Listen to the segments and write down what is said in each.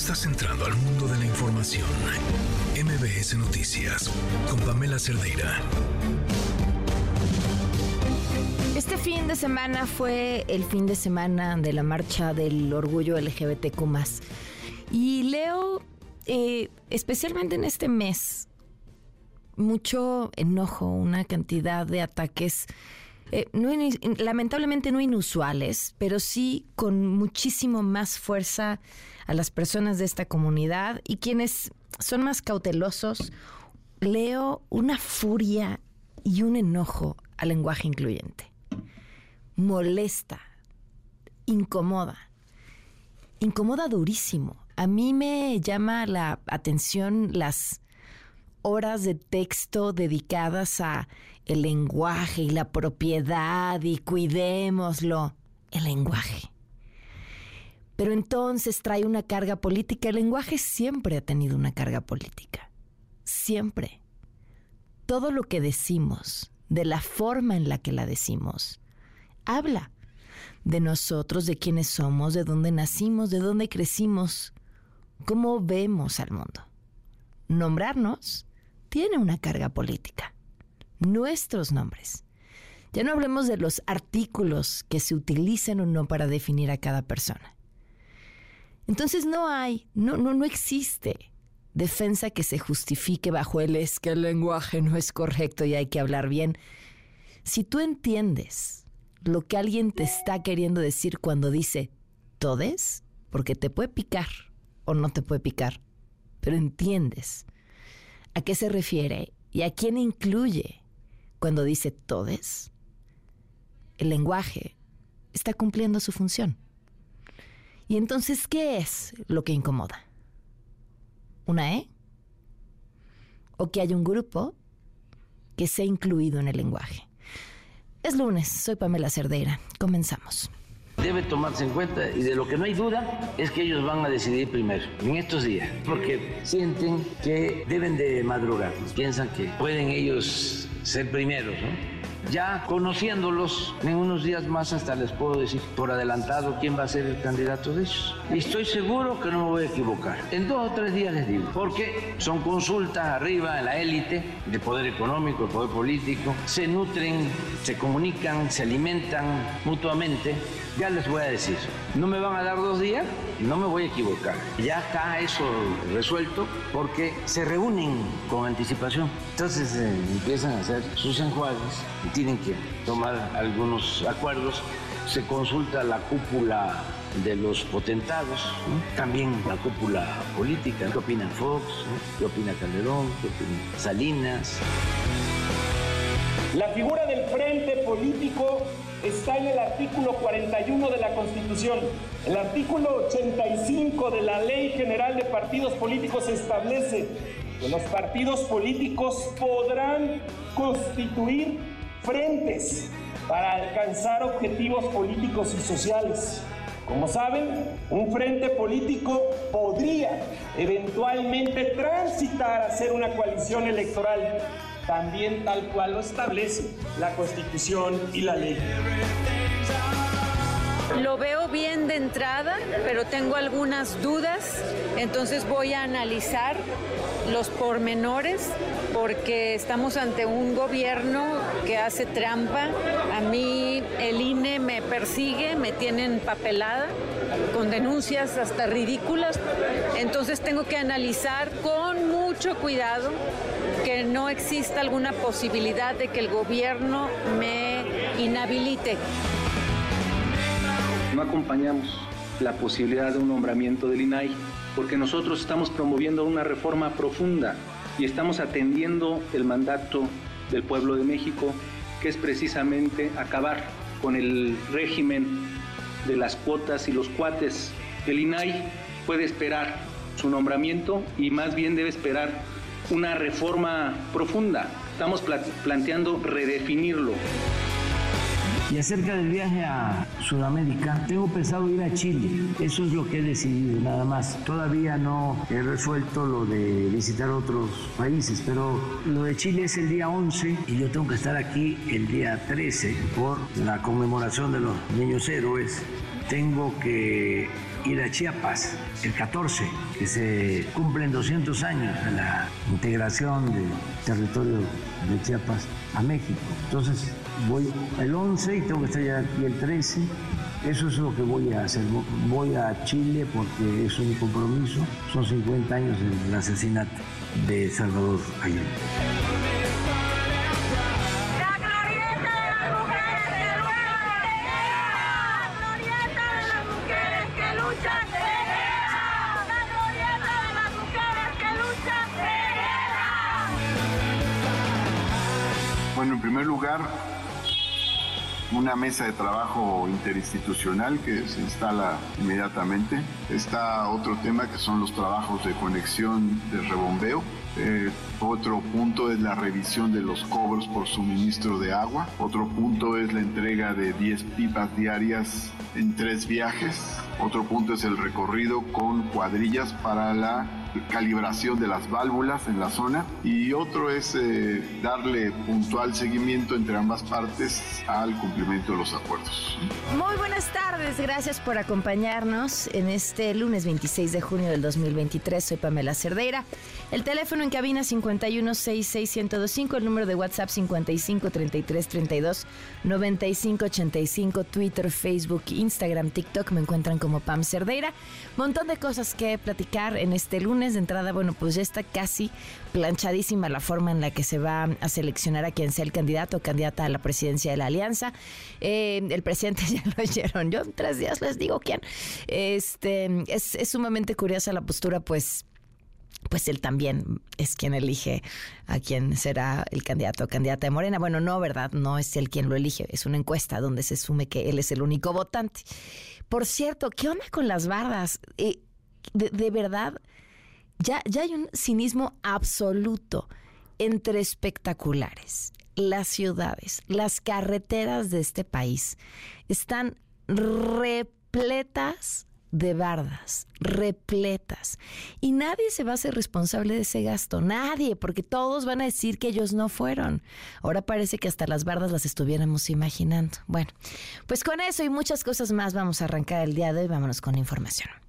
Estás entrando al mundo de la información. MBS Noticias con Pamela Cerdeira. Este fin de semana fue el fin de semana de la marcha del orgullo LGBTQ. Y leo, eh, especialmente en este mes, mucho enojo, una cantidad de ataques eh, lamentablemente no inusuales, pero sí con muchísimo más fuerza a las personas de esta comunidad y quienes son más cautelosos, leo una furia y un enojo al lenguaje incluyente. Molesta, incomoda, incomoda durísimo. A mí me llama la atención las horas de texto dedicadas a el lenguaje y la propiedad y cuidémoslo. El lenguaje. Pero entonces trae una carga política. El lenguaje siempre ha tenido una carga política. Siempre. Todo lo que decimos, de la forma en la que la decimos, habla de nosotros, de quiénes somos, de dónde nacimos, de dónde crecimos, cómo vemos al mundo. Nombrarnos tiene una carga política. Nuestros nombres. Ya no hablemos de los artículos que se utilizan o no para definir a cada persona. Entonces no hay, no, no, no existe defensa que se justifique bajo el es que el lenguaje no es correcto y hay que hablar bien. Si tú entiendes lo que alguien te está queriendo decir cuando dice todes, porque te puede picar o no te puede picar, pero entiendes a qué se refiere y a quién incluye cuando dice todes, el lenguaje está cumpliendo su función. Y entonces, ¿qué es lo que incomoda? ¿Una E? ¿O que hay un grupo que sea incluido en el lenguaje? Es lunes, soy Pamela Cerdeira. Comenzamos debe tomarse en cuenta y de lo que no hay duda es que ellos van a decidir primero en estos días porque sienten que deben de madrugar, piensan que pueden ellos ser primeros, ¿no? Ya conociéndolos, en unos días más hasta les puedo decir por adelantado quién va a ser el candidato de ellos. Y estoy seguro que no me voy a equivocar. En dos o tres días les digo, porque son consultas arriba en la élite de poder económico, de poder político, se nutren, se comunican, se alimentan mutuamente. Ya les voy a decir, no me van a dar dos días, no me voy a equivocar. Ya está eso resuelto porque se reúnen con anticipación. Entonces eh, empiezan a hacer sus enjuagues tienen que tomar algunos acuerdos. Se consulta la cúpula de los potentados, también la cúpula política, qué opina Fox, qué opina Calderón, qué opina Salinas. La figura del frente político está en el artículo 41 de la Constitución. El artículo 85 de la Ley General de Partidos Políticos establece que los partidos políticos podrán constituir frentes para alcanzar objetivos políticos y sociales. Como saben, un frente político podría eventualmente transitar a ser una coalición electoral, también tal cual lo establece la Constitución y la ley. Lo veo bien de entrada, pero tengo algunas dudas, entonces voy a analizar los pormenores porque estamos ante un gobierno que hace trampa. A mí el INE me persigue, me tienen papelada con denuncias hasta ridículas, entonces tengo que analizar con mucho cuidado que no exista alguna posibilidad de que el gobierno me inhabilite. No acompañamos la posibilidad de un nombramiento del INAI porque nosotros estamos promoviendo una reforma profunda y estamos atendiendo el mandato del pueblo de México, que es precisamente acabar con el régimen de las cuotas y los cuates. El INAI puede esperar su nombramiento y más bien debe esperar una reforma profunda. Estamos planteando redefinirlo. Y acerca del viaje a Sudamérica, tengo pensado ir a Chile. Eso es lo que he decidido, nada más. Todavía no he resuelto lo de visitar otros países, pero lo de Chile es el día 11 y yo tengo que estar aquí el día 13 por la conmemoración de los niños héroes. Tengo que ir a Chiapas el 14, que se cumplen 200 años de la integración del territorio de Chiapas a México. Entonces voy el 11 y tengo que estar ya aquí el 13. Eso es lo que voy a hacer. Voy a Chile porque es un compromiso. Son 50 años del asesinato de Salvador Allende. Bueno, en primer lugar, una mesa de trabajo interinstitucional que se instala inmediatamente. Está otro tema que son los trabajos de conexión de rebombeo. Eh, otro punto es la revisión de los cobros por suministro de agua. Otro punto es la entrega de 10 pipas diarias en tres viajes. Otro punto es el recorrido con cuadrillas para la calibración de las válvulas en la zona y otro es eh, darle puntual seguimiento entre ambas partes al cumplimiento de los acuerdos. Muy buenas tardes, gracias por acompañarnos en este lunes 26 de junio del 2023. Soy Pamela Cerdeira. El teléfono en cabina 5166125, el número de WhatsApp 5533329585, Twitter, Facebook, Instagram, TikTok, me encuentran como Pam Cerdeira. Montón de cosas que platicar en este lunes de entrada, bueno, pues ya está casi planchadísima la forma en la que se va a seleccionar a quien sea el candidato o candidata a la presidencia de la alianza. Eh, el presidente ya lo oyeron, yo en tres días les digo quién. Este, es, es sumamente curiosa la postura, pues pues él también es quien elige a quién será el candidato o candidata de Morena. Bueno, no, ¿verdad? No es él quien lo elige, es una encuesta donde se asume que él es el único votante. Por cierto, ¿qué onda con las bardas? Eh, de, de, verdad, ya, ya hay un cinismo absoluto entre espectaculares. Las ciudades, las carreteras de este país están repletas de bardas, repletas. Y nadie se va a hacer responsable de ese gasto, nadie, porque todos van a decir que ellos no fueron. Ahora parece que hasta las bardas las estuviéramos imaginando. Bueno, pues con eso y muchas cosas más vamos a arrancar el día de hoy. Vámonos con la información.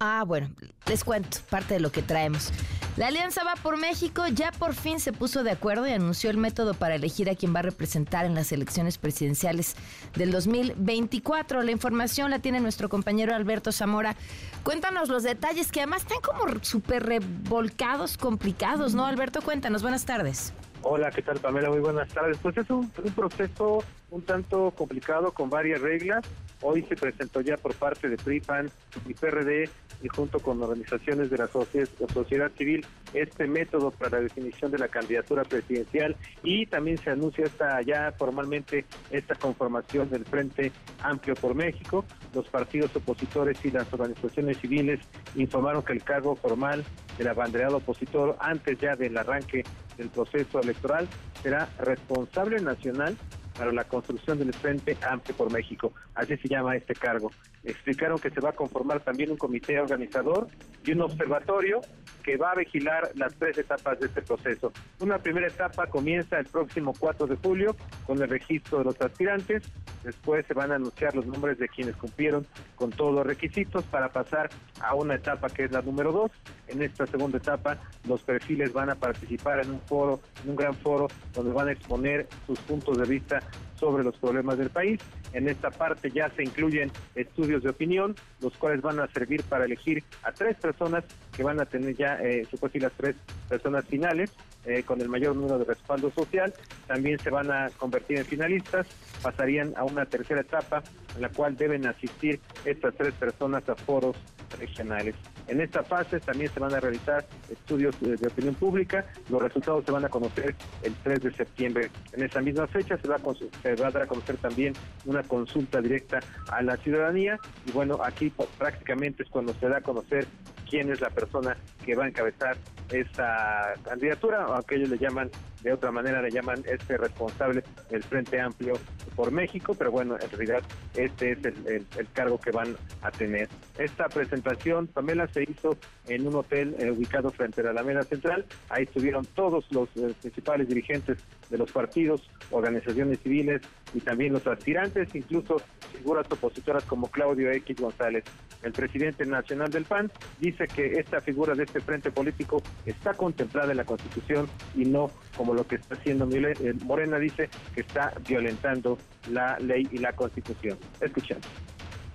Ah, bueno, les cuento parte de lo que traemos. La Alianza Va por México ya por fin se puso de acuerdo y anunció el método para elegir a quien va a representar en las elecciones presidenciales del 2024. La información la tiene nuestro compañero Alberto Zamora. Cuéntanos los detalles que además están como súper revolcados, complicados, ¿no? Alberto, cuéntanos. Buenas tardes. Hola, ¿qué tal Pamela? Muy buenas tardes. Pues es un, un, proceso un tanto complicado con varias reglas. Hoy se presentó ya por parte de PRIPAN y PRD y junto con organizaciones de la sociedad civil este método para la definición de la candidatura presidencial y también se anuncia esta ya formalmente esta conformación del Frente Amplio por México. Los partidos opositores y las organizaciones civiles informaron que el cargo formal del abanderado opositor antes ya del arranque del proceso electoral será responsable nacional para la construcción del Frente Amplio por México. Así se llama este cargo. Explicaron que se va a conformar también un comité organizador y un observatorio que va a vigilar las tres etapas de este proceso. Una primera etapa comienza el próximo 4 de julio con el registro de los aspirantes. Después se van a anunciar los nombres de quienes cumplieron con todos los requisitos para pasar a una etapa que es la número 2. En esta segunda etapa los perfiles van a participar en un foro, en un gran foro donde van a exponer sus puntos de vista sobre los problemas del país. En esta parte ya se incluyen estudios de opinión, los cuales van a servir para elegir a tres personas que van a tener ya, eh, supuestamente, las tres personas finales eh, con el mayor número de respaldo social. También se van a convertir en finalistas, pasarían a una tercera etapa en la cual deben asistir estas tres personas a foros regionales. En esta fase también se van a realizar estudios de, de, opinión pública. Los resultados se van a conocer el 3 de septiembre. En esa misma fecha se va, a, se va a dar a conocer también una consulta directa a la ciudadanía. Y bueno, aquí prácticamente es cuando se da a conocer quién es la persona que va a encabezar esta candidatura, aunque ellos le llaman, de otra manera le llaman este responsable del Frente Amplio por México, pero bueno, en realidad este es el, cargo que van a tener. Esta presentación, Pamela, se hizo en un hotel eh, ubicado frente a la Alameda Central, ahí estuvieron todos los eh, principales dirigentes de los partidos, organizaciones civiles y también los aspirantes, incluso figuras opositoras como Claudio X González. El presidente nacional del PAN dice que esta figura de este frente político está contemplada en la Constitución y no como lo que está haciendo eh, Morena dice que está violentando la ley y la Constitución. Escuchemos.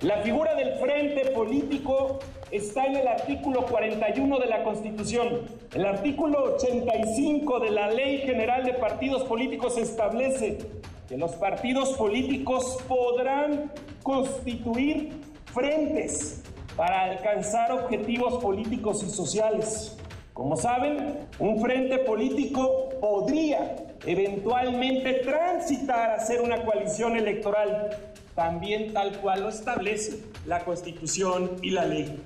La figura del frente político está en el artículo 41 de la Constitución. El artículo 85 de la Ley General de Partidos Políticos establece que los partidos políticos podrán constituir frentes para alcanzar objetivos políticos y sociales. Como saben, un frente político podría eventualmente transitar a ser una coalición electoral, también tal cual lo establece la Constitución y la ley.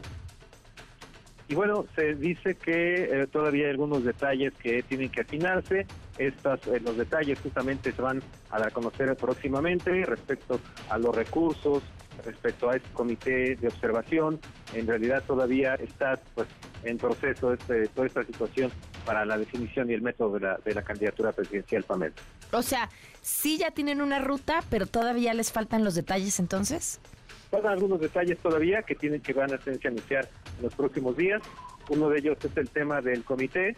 Y bueno, se dice que eh, todavía hay algunos detalles que tienen que afinarse. Estos, eh, los detalles justamente se van a dar a conocer próximamente respecto a los recursos, respecto a este comité de observación. En realidad todavía está pues en proceso este, toda esta situación para la definición y el método de la, de la candidatura presidencial Pamela. O sea, sí ya tienen una ruta, pero todavía les faltan los detalles entonces. Faltan algunos detalles todavía que tienen que van a anunciar en los próximos días. Uno de ellos es el tema del comité,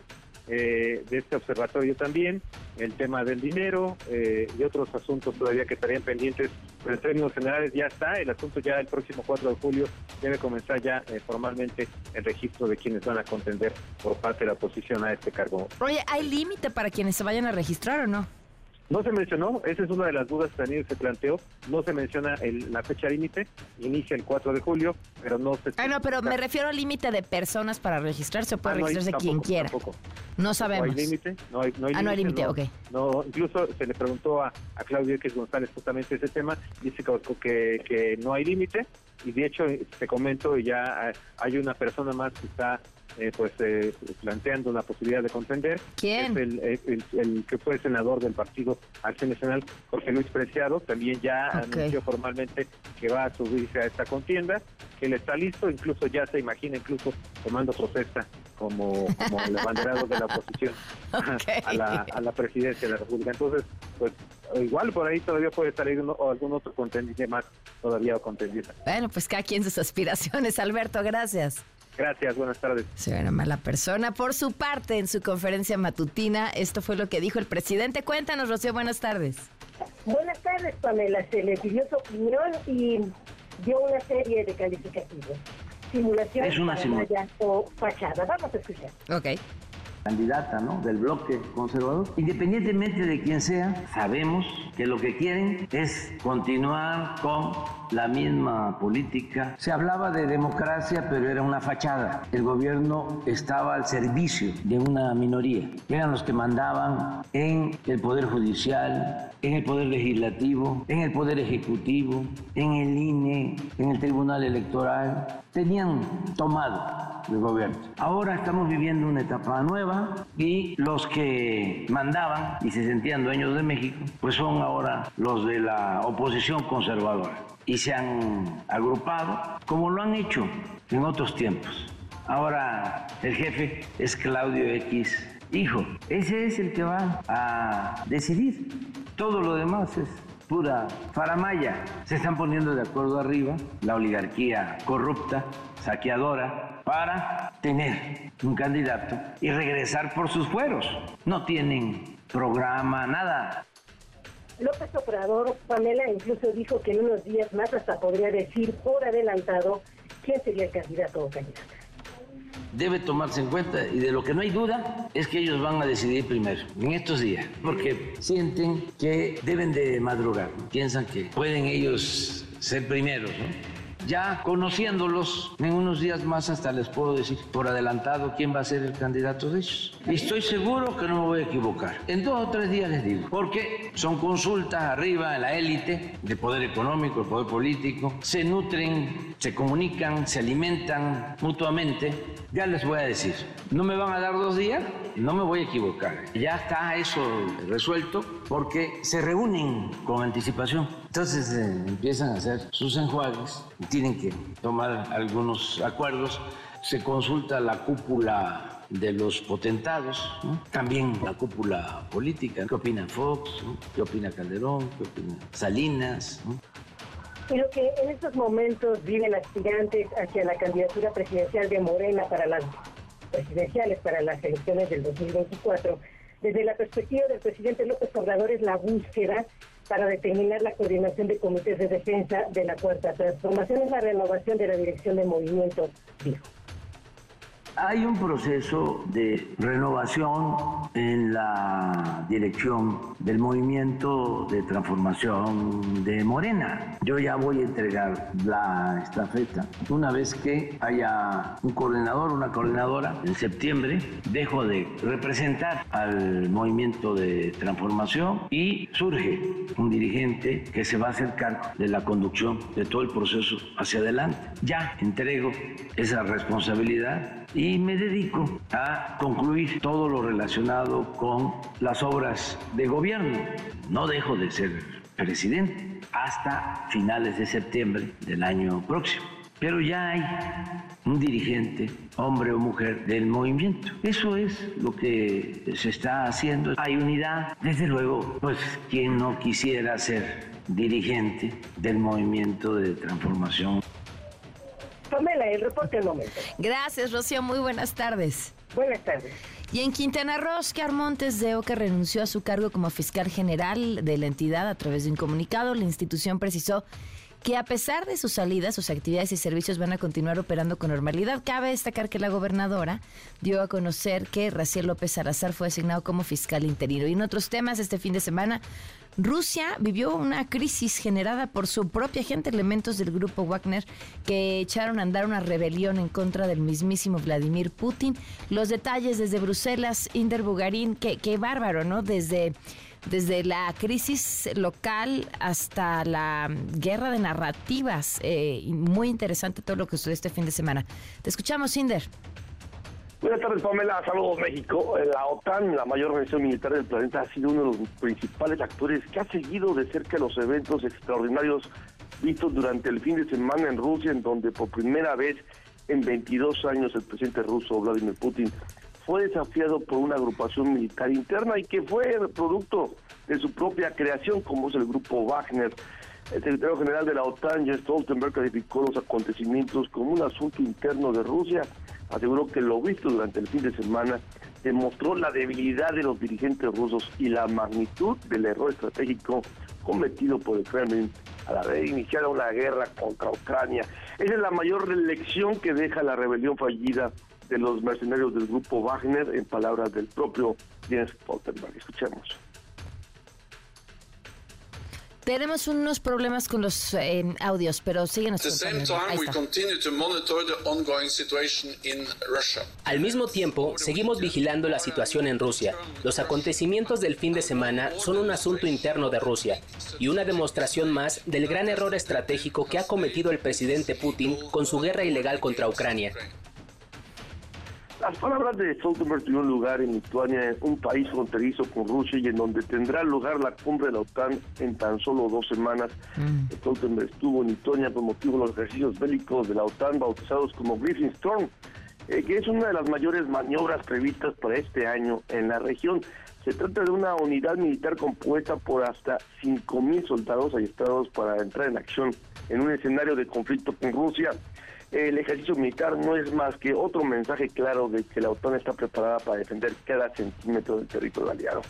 eh, de este observatorio también, el tema del dinero eh, y otros asuntos todavía que estarían pendientes, pero en términos generales ya está, el asunto ya el próximo 4 de julio debe comenzar ya eh, formalmente el registro de quienes van a contender por parte de la oposición a este cargo. Oye, ¿hay límite para quienes se vayan a registrar o no? No se mencionó, esa es una de las dudas que también se planteó, no se menciona la fecha límite, inicia el 4 de julio, pero no se... Ah, no, pero me refiero al límite de personas para registrarse, o puede ah, registrarse quien quiera. No sabemos. No hay límite, no hay, Ah, no hay límite, ok. No, incluso se le preguntó a, a Claudio X González justamente ese tema, dice que, que no hay límite, y de hecho te comento, ya hay una persona más que está eh, pues eh, planteando la posibilidad de contender. ¿Quién? Es el, que fue senador del Partido Acción Nacional, Jorge Luis Preciado, también ya anunció formalmente que va a subirse a esta contienda, que él está listo, incluso ya se imagina incluso tomando protesta como, como el abanderado de la oposición a, la, a la presidencia de la República. Entonces, pues igual por ahí todavía puede salir o algún otro contendiente más todavía o contendiente. Bueno, pues cada quien sus aspiraciones. Alberto, gracias. Gracias, buenas tardes. Se ve una mala persona. Por su parte, en su conferencia matutina, esto fue lo que dijo el presidente. Cuéntanos, Rocío, buenas tardes. Buenas tardes, Pamela. Se le pidió su opinión y dio una serie de calificativos. Simulación, es una simulación. o fachada. Vamos a escuchar. Ok candidata ¿no? del bloque conservador. Independientemente de quién sea, sabemos que lo que quieren es continuar con la misma política. Se hablaba de democracia, pero era una fachada. El gobierno estaba al servicio de una minoría. Eran los que mandaban en el Poder Judicial, en el Poder Legislativo, en el Poder Ejecutivo, en el INE, en el Tribunal Electoral. Tenían tomado el gobierno. Ahora estamos viviendo una etapa nueva y los que mandaban y se sentían dueños de México, pues son ahora los de la oposición conservadora y se han agrupado como lo han hecho en otros tiempos. Ahora el jefe es Claudio X Hijo. Ese es el que va a decidir. Todo lo demás es pura faramaya. Se están poniendo de acuerdo arriba la oligarquía corrupta, saqueadora, para tener un candidato y regresar por sus fueros. No tienen programa, nada. López Obrador, Pamela, incluso dijo que en unos días más hasta podría decir por adelantado quién sería el candidato o candidata. Debe tomarse en cuenta y de lo que no hay duda es que ellos van a decidir primero, en estos días, porque sienten que deben de madrugar, piensan que pueden ellos ser primeros, ¿no? Ya conociéndolos, en unos días más hasta les puedo decir por adelantado quién va a ser el candidato de ellos. Y estoy seguro que no me voy a equivocar. En dos o tres días les digo, porque son consultas arriba en la élite de poder económico, de poder político, se nutren, se comunican, se alimentan mutuamente. Ya les voy a decir, no me van a dar dos días, no me voy a equivocar. Ya está eso resuelto porque se reúnen con anticipación. Entonces eh, empiezan a hacer sus enjuagues, tienen que tomar algunos acuerdos, se consulta la cúpula de los potentados, también la cúpula política, qué opina Fox, qué opina Calderón, qué opina Salinas. Y lo que en estos momentos viven aspirantes hacia la candidatura presidencial de Morena para las presidenciales, para las elecciones del 2024, desde la perspectiva del presidente López Obrador es la búsqueda para determinar la coordinación de comités de defensa de la Cuarta Transformación, es la renovación de la dirección de movimiento, dijo. Hay un proceso de renovación en la dirección del movimiento de transformación de Morena. Yo ya voy a entregar la estafeta. Una vez que haya un coordinador, una coordinadora, en septiembre dejo de representar al movimiento de transformación y surge un dirigente que se va a hacer cargo de la conducción de todo el proceso hacia adelante. Ya entrego esa responsabilidad y me dedico a concluir todo lo relacionado con las obras de gobierno. No dejo de ser presidente hasta finales de septiembre del año próximo. Pero ya hay un dirigente, hombre o mujer, del movimiento. Eso es lo que se está haciendo. Hay unidad. Desde luego, pues, quien no quisiera ser dirigente del movimiento de transformación Pamela, el reporte al momento. Gracias, Rocío. Muy buenas tardes. Buenas tardes. Y en Quintana Roo, Oscar Montes de Oca renunció a su cargo como fiscal general de la entidad a través de un comunicado. La institución precisó que a pesar de su salida, sus actividades y servicios van a continuar operando con normalidad. Cabe destacar que la gobernadora dio a conocer que Raciel López Salazar fue asignado como fiscal interino. Y en otros temas, este fin de semana, Rusia vivió una crisis generada por su propia gente, elementos del grupo Wagner que echaron a andar una rebelión en contra del mismísimo Vladimir Putin. Los detalles desde Bruselas, Inder Bugarín, qué, qué bárbaro, ¿no? Desde desde la crisis local hasta la guerra de narrativas. Eh, muy interesante todo lo que sucedió este fin de semana. Te escuchamos, Inder. Buenas tardes, Pamela. Saludos, México. Eh, la OTAN, la mayor organización militar del planeta, ha sido uno de los principales actores que ha seguido de cerca los eventos extraordinarios vistos durante el fin de semana en Rusia, en donde por primera vez en 22 años el presidente ruso Vladimir Putin fue desafiado por una agrupación militar interna y que fue producto de su propia creación, como es el grupo Wagner. El secretario general de la OTAN, Jens Stoltenberg, calificó los acontecimientos como un asunto interno de Rusia. Aseguró que lo visto durante el fin de semana demostró la debilidad de los dirigentes rusos y la magnitud del error estratégico cometido por el Kremlin al haber iniciado una guerra contra Ucrania. Esa es la mayor lección que deja la rebelión fallida de los mercenarios del grupo Wagner, en palabras del propio Jens Stoltenberg. Escuchemos. Tenemos unos problemas con los eh, audios, pero síguenos Al mismo tiempo, seguimos vigilando la situación en Rusia. Los acontecimientos del fin de semana son un asunto interno de Rusia y una demostración más del gran error estratégico que ha cometido el presidente Putin con su guerra ilegal contra Ucrania. Las palabras de Stoltenberg tuvieron lugar en Lituania, un país fronterizo con Rusia y en donde tendrá lugar la cumbre de la OTAN en tan solo dos semanas. Mm. Stoltenberg estuvo en Lituania por motivo de los ejercicios bélicos de la OTAN bautizados como Griffin Storm, eh, que es una de las mayores maniobras previstas para este año en la región. Se trata de una unidad militar compuesta por hasta 5.000 soldados ayestados para entrar en acción en un escenario de conflicto con Rusia el ejercicio militar no es más que otro mensaje claro de que la OTAN está preparada para defender cada centímetro del territorio aliado.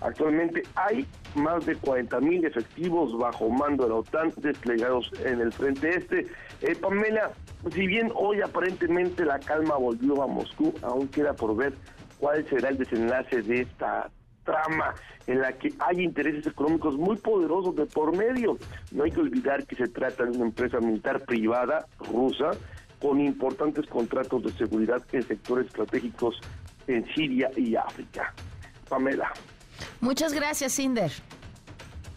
Actualmente hay más de 40.000 efectivos bajo mando de la OTAN desplegados en el frente este. Eh, Pamela, si bien hoy aparentemente la calma volvió a Moscú, aún queda por ver cuál será el desenlace de esta trama en la que hay intereses económicos muy poderosos de por medio. No hay que olvidar que se trata de una empresa militar privada rusa con importantes contratos de seguridad en sectores estratégicos en Siria y África. Pamela. Muchas gracias, Inder.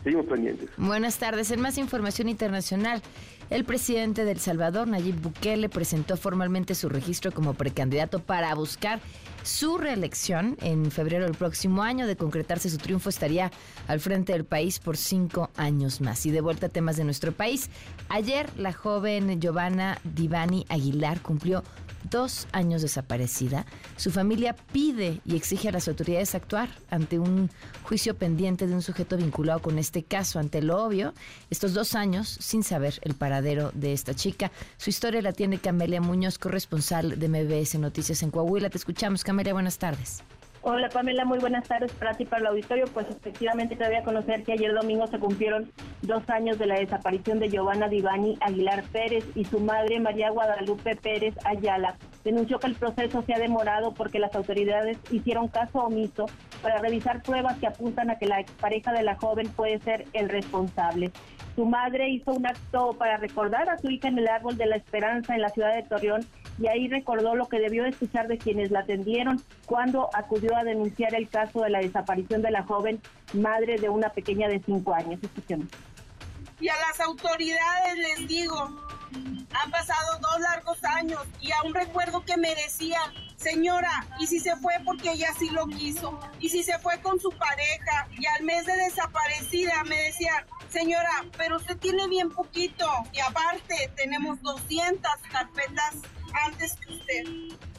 Seguimos pendientes. Buenas tardes. En más información internacional, el presidente de El Salvador, Nayib Bukele, presentó formalmente su registro como precandidato para buscar su reelección en febrero del próximo año. De concretarse su triunfo, estaría al frente del país por cinco años más. Y de vuelta a temas de nuestro país, ayer la joven Giovanna Divani Aguilar cumplió dos años desaparecida, su familia pide y exige a las autoridades actuar ante un juicio pendiente de un sujeto vinculado con este caso. Ante lo obvio, estos dos años sin saber el paradero de esta chica. Su historia la tiene Camelia Muñoz, corresponsal de MBS Noticias en Coahuila. Te escuchamos, Camelia. Buenas tardes. Hola Pamela, muy buenas tardes para para el auditorio. Pues efectivamente te voy a conocer que ayer domingo se cumplieron dos años de la desaparición de Giovanna Divani Aguilar Pérez y su madre María Guadalupe Pérez Ayala. Denunció que el proceso se ha demorado porque las autoridades hicieron caso omiso para revisar pruebas que apuntan a que la expareja de la joven puede ser el responsable. Su madre hizo un acto para recordar a su hija en el Árbol de la Esperanza en la ciudad de Torreón y ahí recordó lo que debió escuchar de quienes la atendieron cuando acudió a denunciar el caso de la desaparición de la joven madre de una pequeña de cinco años. Escuchemos. Y a las autoridades les digo, han pasado dos largos años y aún recuerdo que me decían, señora, ¿y si se fue porque ella sí lo quiso? ¿Y si se fue con su pareja? Y al mes de desaparecida me decían, señora, pero usted tiene bien poquito y aparte tenemos 200 carpetas antes que usted.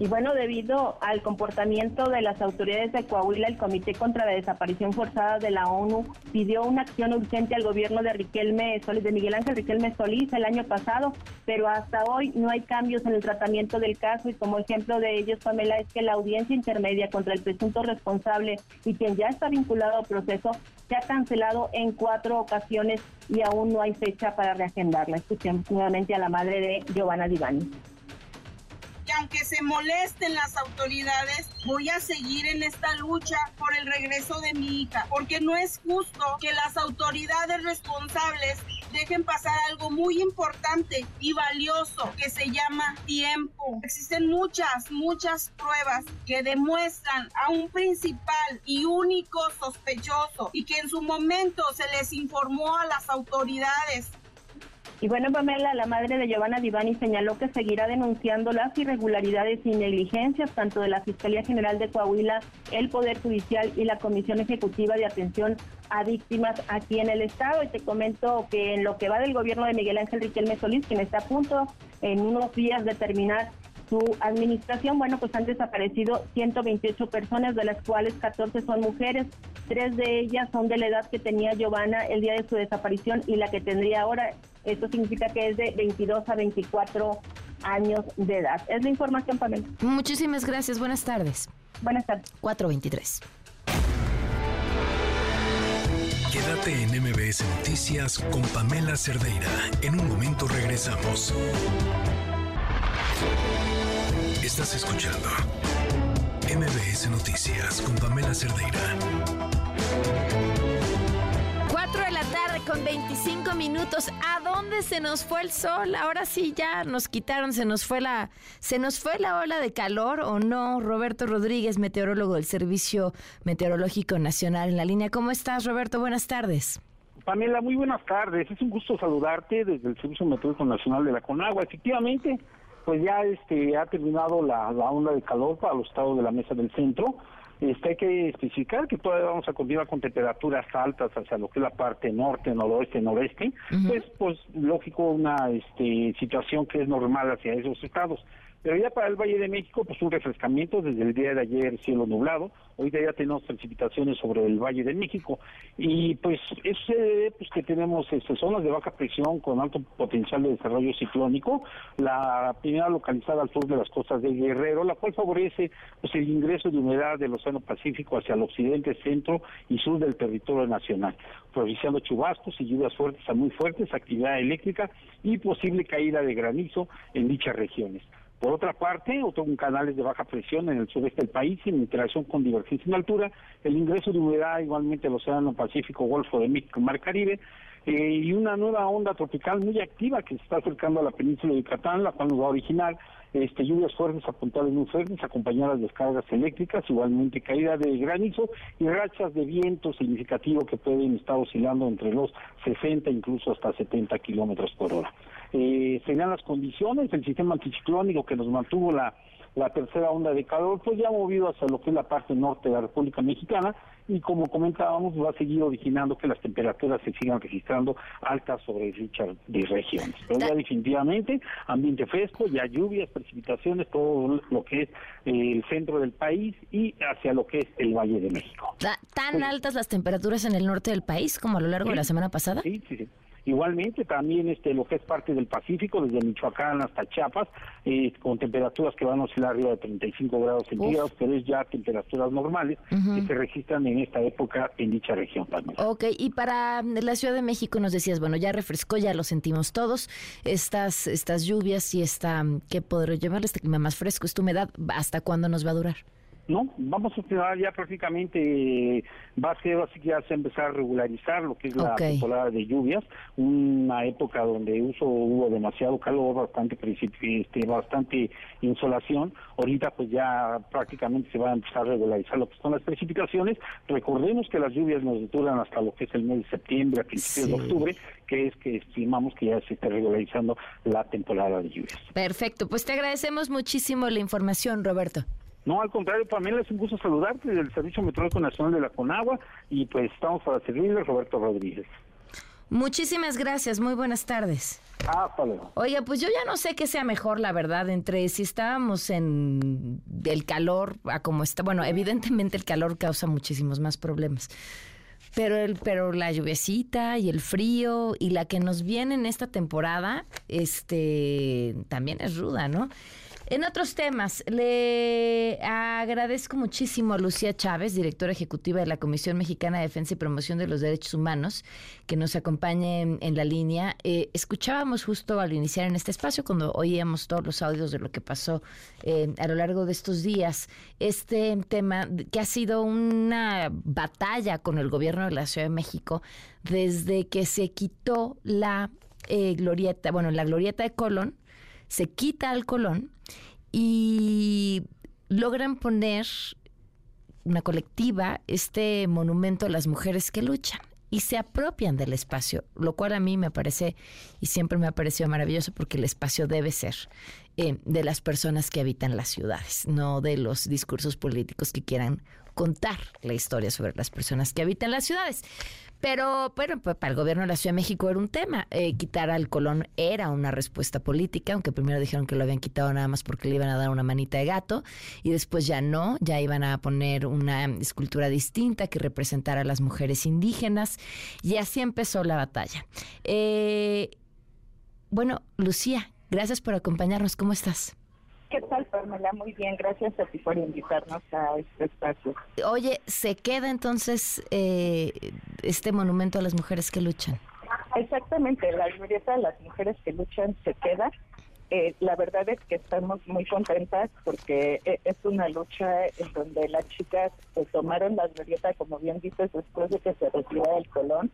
Y bueno, debido al comportamiento de las autoridades de Coahuila, el Comité contra la Desaparición Forzada de la ONU pidió una acción urgente al gobierno de Riquelme Solís, de Miguel Ángel Riquelme Solís el año pasado, pero hasta hoy no hay cambios en el tratamiento del caso y como ejemplo de ellos, Pamela, es que la audiencia intermedia contra el presunto responsable y quien ya está vinculado al proceso se ha cancelado en cuatro ocasiones y aún no hay fecha para reagendarla. Escuchemos nuevamente a la madre de Giovanna Divani aunque se molesten las autoridades, voy a seguir en esta lucha por el regreso de mi hija, porque no es justo que las autoridades responsables dejen pasar algo muy importante y valioso que se llama tiempo. Existen muchas, muchas pruebas que demuestran a un principal y único sospechoso y que en su momento se les informó a las autoridades y bueno, Pamela, la madre de Giovanna Divani señaló que seguirá denunciando las irregularidades y negligencias tanto de la Fiscalía General de Coahuila, el Poder Judicial y la Comisión Ejecutiva de Atención a Víctimas aquí en el Estado. Y te comento que en lo que va del gobierno de Miguel Ángel Riquelme Solís, quien está a punto en unos días de terminar su administración, bueno, pues han desaparecido 128 personas, de las cuales 14 son mujeres, tres de ellas son de la edad que tenía Giovanna el día de su desaparición y la que tendría ahora. Esto significa que es de 22 a 24 años de edad. Es la información, Pamela. Muchísimas gracias. Buenas tardes. Buenas tardes. 423. Quédate en MBS Noticias con Pamela Cerdeira. En un momento regresamos. Estás escuchando MBS Noticias con Pamela Cerdeira. 4 de la tarde con 25 minutos. ¿A dónde se nos fue el sol? Ahora sí ya nos quitaron, se nos fue la se nos fue la ola de calor o no? Roberto Rodríguez, meteorólogo del Servicio Meteorológico Nacional en la línea. ¿Cómo estás, Roberto? Buenas tardes. Pamela, muy buenas tardes. Es un gusto saludarte desde el Servicio Meteorológico Nacional de la Conagua. Efectivamente, pues ya este ha terminado la, onda de calor para los estados de la mesa del centro. Este, hay que especificar que todavía vamos a continuar con temperaturas altas hacia lo que es la parte norte, noroeste, noreste. Pues, pues lógico, una este, situación que es normal hacia esos estados. Pero ya para el Valle de México, pues un refrescamiento desde el día de ayer, cielo nublado. Hoy ya tenemos precipitaciones sobre el Valle de México. Y pues eso se debe pues, que tenemos este, zonas de baja presión con alto potencial de desarrollo ciclónico. La primera localizada al sur de las costas de Guerrero, la cual favorece pues, el ingreso de humedad del Océano Pacífico hacia el occidente, centro y sur del territorio nacional, propiciando chubascos y lluvias fuertes a muy fuertes, actividad eléctrica y posible caída de granizo en dichas regiones. Por otra parte, otro canales de baja presión en el sureste del país, en interacción con divergencia en altura, el ingreso de humedad igualmente al Océano Pacífico, Golfo de México, Mar Caribe, eh, y una nueva onda tropical muy activa que se está acercando a la península de Yucatán, la cual nos va a originar este, lluvias fuertes a puntuales muy fuertes, acompañadas de descargas eléctricas, igualmente caída de granizo y rachas de viento significativo que pueden estar oscilando entre los 60 incluso hasta 70 kilómetros por hora. Eh, serían las condiciones, el sistema anticiclónico que nos mantuvo la la tercera onda de calor, pues ya ha movido hacia lo que es la parte norte de la República Mexicana y como comentábamos va a seguir originando que las temperaturas se sigan registrando altas sobre dichas regiones. Pero ya definitivamente ambiente fresco, ya lluvias, precipitaciones, todo lo que es eh, el centro del país y hacia lo que es el Valle de México. ¿Tan altas las temperaturas en el norte del país como a lo largo de la semana pasada? Sí, sí, sí. Igualmente también este lo que es parte del Pacífico, desde Michoacán hasta Chiapas, eh, con temperaturas que van a oscilar arriba de 35 grados centígrados, pero es ya temperaturas normales que se registran en esta época en dicha región también. Ok, y para la Ciudad de México nos decías, bueno, ya refrescó, ya lo sentimos todos, estas, estas lluvias y esta, ¿qué podrá llevar este clima más fresco, esta humedad, ¿hasta cuándo nos va a durar? No, vamos a tener ya prácticamente, va a ser así que ya se empezar a regularizar lo que es la temporada de lluvias, una época donde uso, hubo demasiado calor, bastante este, bastante insolación, ahorita pues ya prácticamente se va a empezar a regularizar lo que son las precipitaciones, recordemos que las lluvias nos duran hasta lo que es el mes de septiembre, a principios de octubre, que es que estimamos que ya se esté regularizando la temporada de lluvias. Perfecto, pues te agradecemos muchísimo la información, Roberto. No, al contrario, Pamela, es un gusto saludarte del Servicio Meteorológico Nacional de la Conagua y pues estamos para servirle, Roberto Rodríguez. Muchísimas gracias, muy buenas tardes. Ah, luego. Oiga, pues yo ya no sé qué sea mejor, la verdad, entre si estábamos en el calor a como está. Bueno, evidentemente el calor causa muchísimos más problemas. Pero, el, pero la lluviecita y el frío y la que nos viene en esta temporada, este, también es ruda, ¿no? En otros temas, le agradezco muchísimo a Lucía Chávez, directora ejecutiva de la Comisión Mexicana de Defensa y Promoción de los Derechos Humanos, que nos acompañe en, la línea. Eh, escuchábamos justo al iniciar en este espacio, cuando oíamos todos los audios de lo que pasó eh, a lo largo de estos días, este tema que ha sido una batalla con el gobierno de la Ciudad de México desde que se quitó la eh, glorieta, bueno, la glorieta de Colón, se quita al Colón y logran poner una colectiva este monumento a las mujeres que luchan y se apropian del espacio, lo cual a mí me parece y siempre me ha parecido maravilloso porque el espacio debe ser eh, de las personas que habitan las ciudades, no de los discursos políticos que quieran contar la historia sobre las personas que habitan las ciudades. Pero, bueno, pues para el gobierno de la Ciudad de México era un tema. Eh, quitar al Colón era una respuesta política, aunque primero dijeron que lo habían quitado nada más porque le iban a dar una manita de gato, y después ya no, ya iban a poner una escultura distinta que representara a las mujeres indígenas, y así empezó la batalla. Eh, bueno, Lucía, gracias por acompañarnos. ¿Cómo estás? ¿Qué tal, Pamela? Muy bien, gracias a ti por invitarnos a este espacio. Oye, ¿se queda entonces eh, este monumento a las mujeres que luchan? Exactamente, la glorieta de las mujeres que luchan se queda. Eh, la verdad es que estamos muy contentas porque eh, es una lucha en donde las chicas tomaron la glorieta, como bien dices, después de que se retirara el Colón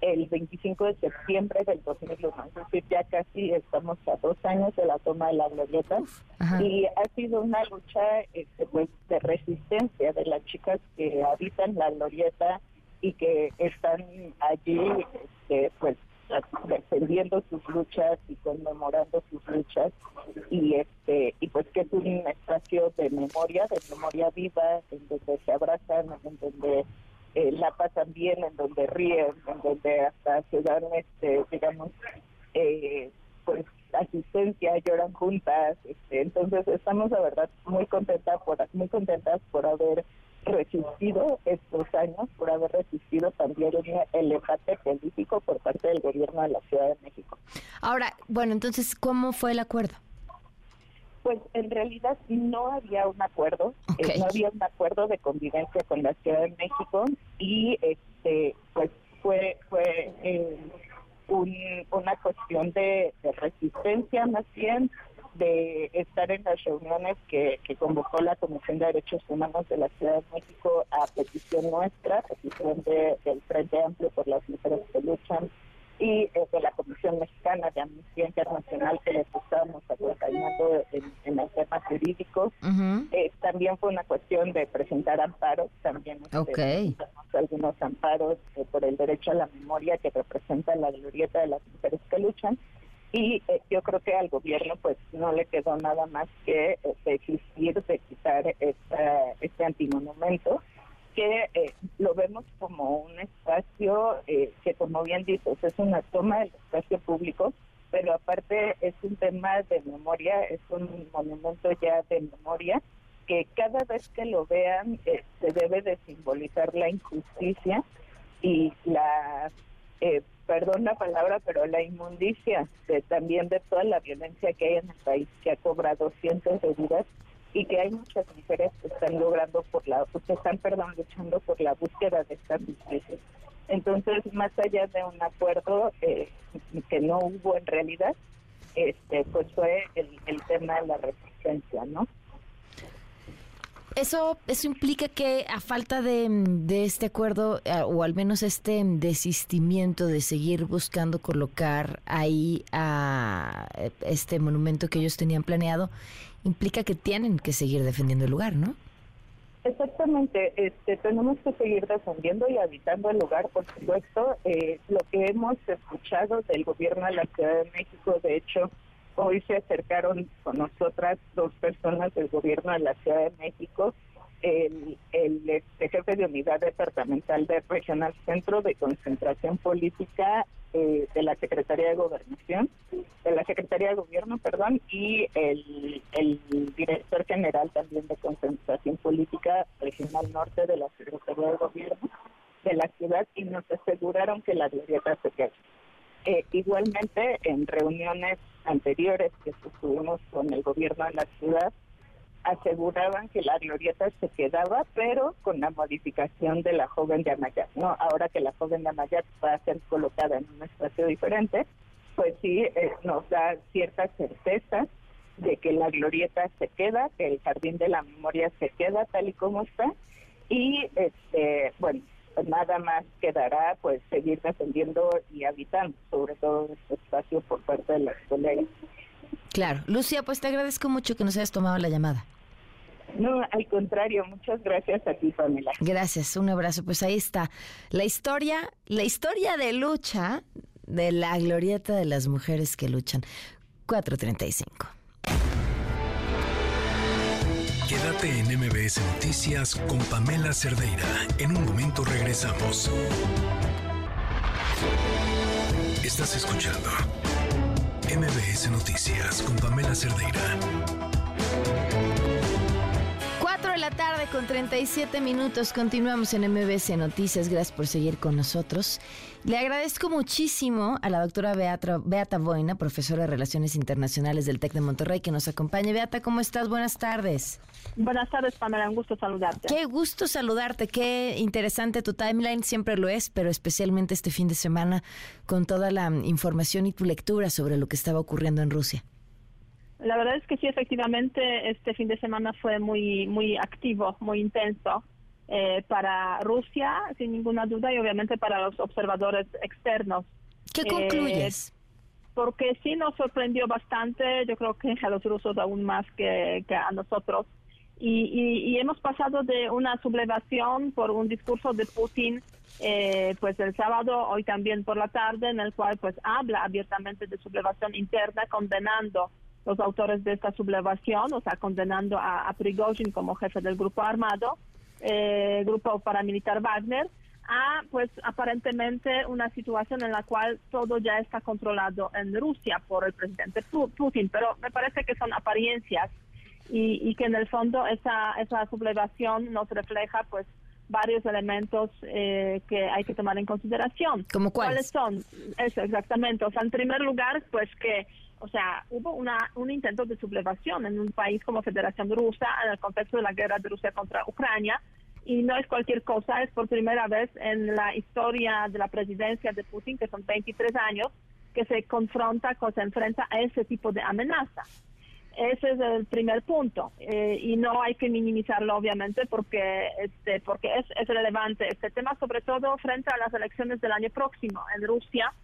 el 25 de septiembre del 2001. Es decir, ya casi estamos a dos años de la toma de la glorieta. Y ha sido una lucha este, pues, de resistencia de las chicas que habitan la glorieta y que están allí este, pues defendiendo sus luchas y conmemorando sus luchas. Y este y pues que es un espacio de memoria de memoria viva en donde se abrazan en donde eh, la pasan bien, en donde ríen, en donde hasta se dan, este, digamos, eh, pues asistencia, lloran juntas. Este, entonces estamos, la verdad, muy contentas por, muy contentas por haber resistido estos años, por haber resistido también el empate político por parte del gobierno de la Ciudad de México. Ahora, bueno, entonces, ¿cómo fue el acuerdo? Pues en realidad no había un acuerdo, eh, no había un acuerdo de convivencia con la Ciudad de México y este pues fue fue eh, una cuestión de, resistencia más bien de estar en las reuniones que, que convocó la Comisión de Derechos Humanos de la Ciudad de México a petición nuestra, petición de, del Frente Amplio por las Mujeres que Luchan y eh, de la Comisión Mexicana de Amnistía Internacional que les estábamos acompañando en, en los temas jurídicos. Eh, también fue una cuestión de presentar amparos, también este, algunos amparos eh, por el derecho a la memoria que representa la glorieta de las mujeres que luchan. Y eh, yo creo que al gobierno pues no le quedó nada más que existir, de quitar esta, este antimonumento que eh, lo vemos como un espacio que como bien dices es una toma del espacio público pero aparte es un tema de memoria es un monumento ya de memoria que cada vez que lo vean se debe de simbolizar la injusticia y la eh, perdón la palabra, pero la inmundicia de, también de toda la violencia que hay en el país, que ha cobrado cientos de vidas y que hay muchas mujeres que están logrando por la, que están, perdón, luchando por la búsqueda de esta justicia. Entonces, más allá de un acuerdo eh, que no hubo en realidad, este, pues fue el, el tema de la resistencia, ¿no? Eso, eso implica que a falta de, de este acuerdo, eh, o al menos este desistimiento de seguir buscando colocar ahí a eh, este monumento que ellos tenían planeado, implica que tienen que seguir defendiendo el lugar, ¿no? Exactamente, este, tenemos que seguir defendiendo y habitando el lugar, por supuesto. Eh, lo que hemos escuchado del gobierno de la Ciudad de México, de hecho, Hoy se acercaron con nosotras dos personas del gobierno de la Ciudad de México, el, este, jefe de unidad departamental del Regional Centro de Concentración Política eh, de la Secretaría de Gobernación, de la Secretaría de Gobierno, perdón, y el, director general también de Concentración Política Regional Norte de la Secretaría de Gobierno de la ciudad y nos aseguraron que la glorieta se queda. Eh, igualmente, en reuniones anteriores que tuvimos con el gobierno de la ciudad, aseguraban que la glorieta se quedaba, pero con la modificación de la joven de Amayat. No, ahora que la joven de Amayat va a ser colocada en un espacio diferente, pues sí eh, nos da cierta certeza de que la glorieta se queda, que el jardín de la memoria se queda tal y como está. Y este, bueno, pues nada más quedará pues seguir defendiendo y habitando sobre todo este espacio por parte de las colegas. Claro. Lucia, pues te agradezco mucho que nos hayas tomado la llamada. No, al contrario, muchas gracias a ti, Pamela. Gracias, un abrazo. Pues ahí está la historia, la historia de lucha de la glorieta de las mujeres que luchan. 435. Quédate en MBS Noticias con Pamela Cerdeira. En un momento regresamos. Estás escuchando MBS Noticias con Pamela Cerdeira. 4 de la tarde con 37 minutos. Continuamos en MBS Noticias. Gracias por seguir con nosotros. Le agradezco muchísimo a la doctora Beata, Beata Boina, profesora de Relaciones Internacionales del TEC de Monterrey, que nos acompaña. Beata, ¿cómo estás? Buenas tardes. Buenas tardes, Pamela. Un gusto saludarte. Qué gusto saludarte. Qué interesante tu timeline. Siempre lo es, pero especialmente este fin de semana con toda la información y tu lectura sobre lo que estaba ocurriendo en Rusia. La verdad es que sí, efectivamente, este fin de semana fue muy, muy activo, muy intenso. Eh, para Rusia, sin ninguna duda, y obviamente para los observadores externos. ¿Qué eh, concluyes? porque sí nos sorprendió bastante, yo creo que a los rusos aún más que, a nosotros. Y, hemos pasado de una sublevación por un discurso de Putin, eh, pues el sábado, hoy también por la tarde, en el cual pues habla abiertamente de sublevación interna, condenando los autores de esta sublevación, o sea, condenando a, a Prigozhin como jefe del grupo armado, eh, grupo paramilitar Wagner, a pues aparentemente una situación en la cual todo ya está controlado en Rusia por el presidente Putin, pero me parece que son apariencias y, que en el fondo esa, esa sublevación nos refleja pues varios elementos eh, que hay que tomar en consideración. ¿Como cuáles? son? Eso, exactamente. O sea, en primer lugar, pues que, o sea, hubo una, un intento de sublevación en un país como Federación Rusa en el contexto de la guerra de Rusia contra Ucrania, y no es cualquier cosa, es por primera vez en la historia de la presidencia de Putin, que son 23 años, que se confronta, que se enfrenta a ese tipo de amenaza. Ese es el primer punto eh, y no hay que minimizarlo obviamente porque este porque es, es relevante este tema sobre todo frente a las elecciones del año próximo en Rusia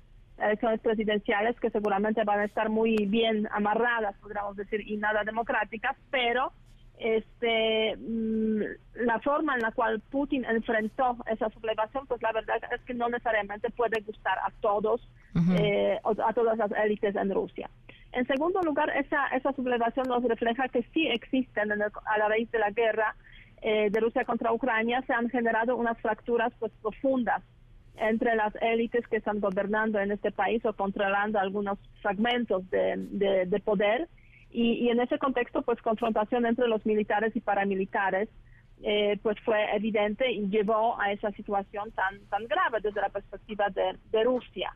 elecciones presidenciales que seguramente van a estar muy bien amarradas podríamos decir y nada democráticas pero este mm, la forma en la cual Putin enfrentó esa sublevación pues la verdad es que no necesariamente puede gustar a todos eh, a todas las élites en Rusia. En segundo lugar, esa, esa sublevación nos refleja que sí existen a la raíz de la guerra eh, de Rusia contra Ucrania, se han generado unas fracturas pues profundas entre las élites que están gobernando en este país o controlando algunos fragmentos de, de, poder. Y, en ese contexto, pues confrontación entre los militares y paramilitares, eh, pues fue evidente y llevó a esa situación tan, tan grave desde la perspectiva de, de Rusia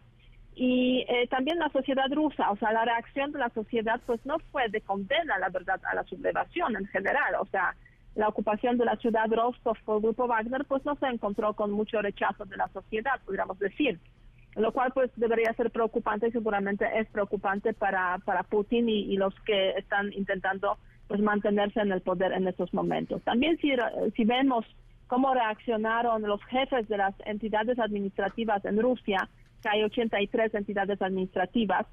y eh, también la sociedad rusa, o sea, la reacción de la sociedad pues no fue de condena, la verdad, a la sublevación en general, o sea, la ocupación de la ciudad Rostov por el grupo Wagner pues no se encontró con mucho rechazo de la sociedad, podríamos decir, lo cual pues debería ser preocupante y seguramente es preocupante para, para Putin y, los que están intentando pues mantenerse en el poder en estos momentos. También si, si vemos cómo reaccionaron los jefes de las entidades administrativas en Rusia, hay 83 entidades administrativas,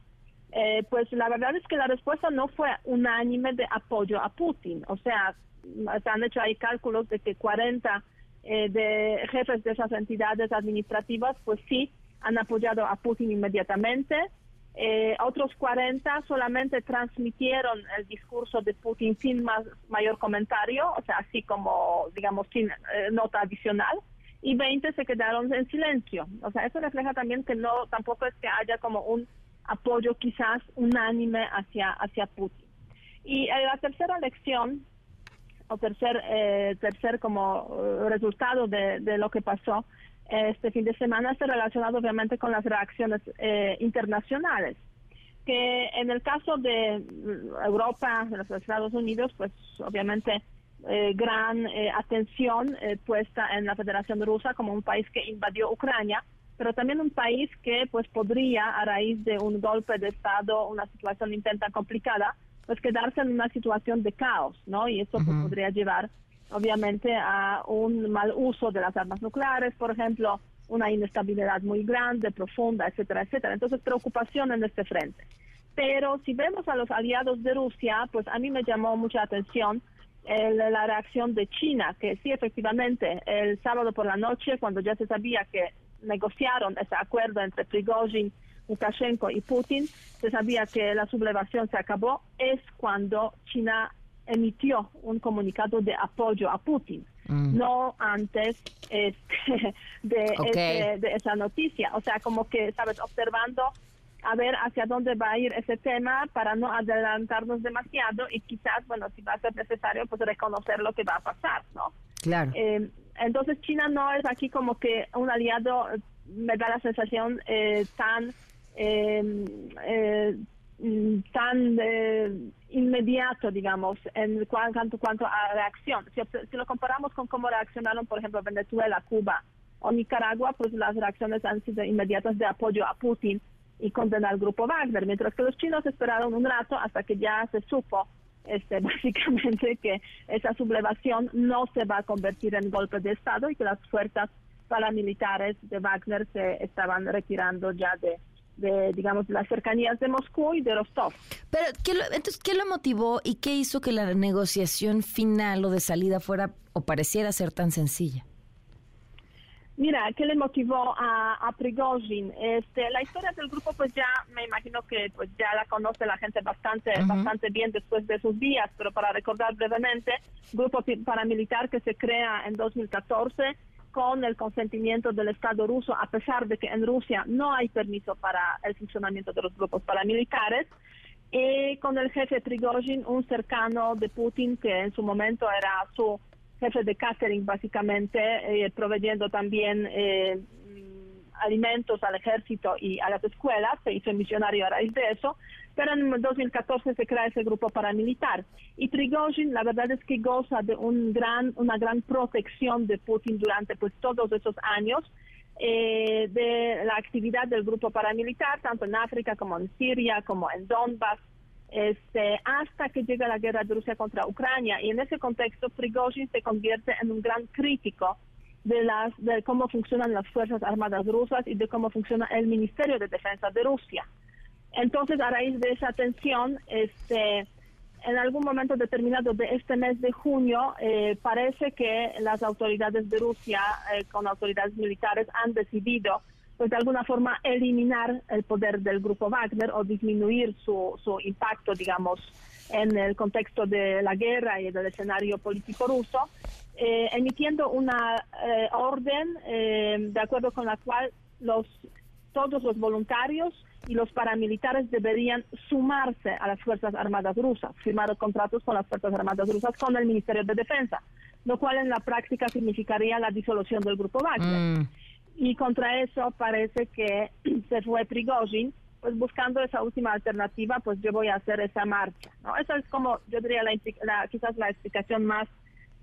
eh, pues la verdad es que la respuesta no fue unánime de apoyo a Putin. O sea, se han hecho ahí cálculos de que 40 eh, de jefes de esas entidades administrativas, pues sí, han apoyado a Putin inmediatamente. Eh, otros 40 solamente transmitieron el discurso de Putin sin más mayor comentario, o sea, así como, digamos, sin nota adicional y 20 se quedaron en silencio. O sea, eso refleja también que no tampoco es que haya como un apoyo quizás unánime hacia hacia Putin. Y eh, la tercera lección o tercer eh, tercer como eh, resultado de, lo que pasó este fin de semana está relacionado obviamente con las reacciones internacionales que en el caso de mm, Europa, de los Estados Unidos, pues obviamente eh, gran eh, atención eh, puesta en la Federación Rusa como un país que invadió Ucrania, pero también un país que pues podría a raíz de un golpe de estado, una situación intenta complicada, pues quedarse en una situación de caos, ¿no? Y eso pues, podría llevar obviamente a un mal uso de las armas nucleares, por ejemplo, una inestabilidad muy grande, profunda, etcétera, etcétera. Entonces, preocupación en este frente. Pero si vemos a los aliados de Rusia, pues a mí me llamó mucha atención la reacción de China, que sí, efectivamente, el sábado por la noche, cuando ya se sabía que negociaron ese acuerdo entre Prigozhin, Lukashenko y Putin, se sabía que la sublevación se acabó, es cuando China emitió un comunicado de apoyo a Putin, mm. no antes este, de, de esa noticia. O sea, como que, ¿sabes? Observando a ver hacia dónde va a ir ese tema para no adelantarnos demasiado y quizás, bueno, si va a ser necesario, pues reconocer lo que va a pasar, ¿no? Claro. Eh, entonces China no es aquí como que un aliado, me da la sensación eh, tan em, eh, tan inmediato, digamos, en cuanto, cuanto a reacción. Si, si, lo comparamos con cómo reaccionaron, por ejemplo, Venezuela, Cuba o Nicaragua, pues las reacciones han sido inmediatas de apoyo a Putin y condenar al grupo Wagner, mientras que los chinos esperaron un rato hasta que ya se supo este, básicamente que esa sublevación no se va a convertir en golpe de Estado y que las fuerzas paramilitares de Wagner se estaban retirando ya de, de digamos, las cercanías de Moscú y de Rostov. Pero, ¿qué entonces, ¿qué lo motivó y qué hizo que la negociación final o de salida fuera o pareciera ser tan sencilla? Mira, ¿qué le motivó a, a Prigozhin? Este, la historia del grupo, pues ya me imagino que pues ya la conoce la gente bastante, bastante bien después de sus días, pero para recordar brevemente, grupo paramilitar que se crea en 2014 con el consentimiento del Estado ruso, a pesar de que en Rusia no hay permiso para el funcionamiento de los grupos paramilitares, y con el jefe Prigozhin, un cercano de Putin que en su momento era su jefe de catering básicamente, eh, proveyendo también eh, alimentos al ejército y a las escuelas, se hizo misionario a raíz de eso, pero en 2014 se crea ese grupo paramilitar. Y Prigozhin, la verdad es que goza de un gran, una gran protección de Putin durante pues todos esos años, eh, de la actividad del grupo paramilitar, tanto en África como en Siria, como en Donbass, este, hasta que llega la guerra de Rusia contra Ucrania. Y en ese contexto, Prigozhin se convierte en un gran crítico de, las, de cómo funcionan las Fuerzas Armadas rusas y de cómo funciona el Ministerio de Defensa de Rusia. Entonces, a raíz de esa tensión, este, en algún momento determinado de este mes de junio, eh, parece que las autoridades de Rusia, eh, con autoridades militares, han decidido pues de alguna forma eliminar el poder del grupo Wagner o disminuir su, su impacto, digamos, en el contexto de la guerra y del escenario político ruso, eh, emitiendo una eh, orden eh, de acuerdo con la cual los todos los voluntarios y los paramilitares deberían sumarse a las Fuerzas Armadas rusas, firmar contratos con las Fuerzas Armadas rusas con el Ministerio de Defensa, lo cual en la práctica significaría la disolución del grupo Wagner. Mm y contra eso parece que se fue Prigozhin, pues buscando esa última alternativa, pues yo voy a hacer esa marcha, ¿no? Esa es como, yo diría, la, quizás la explicación más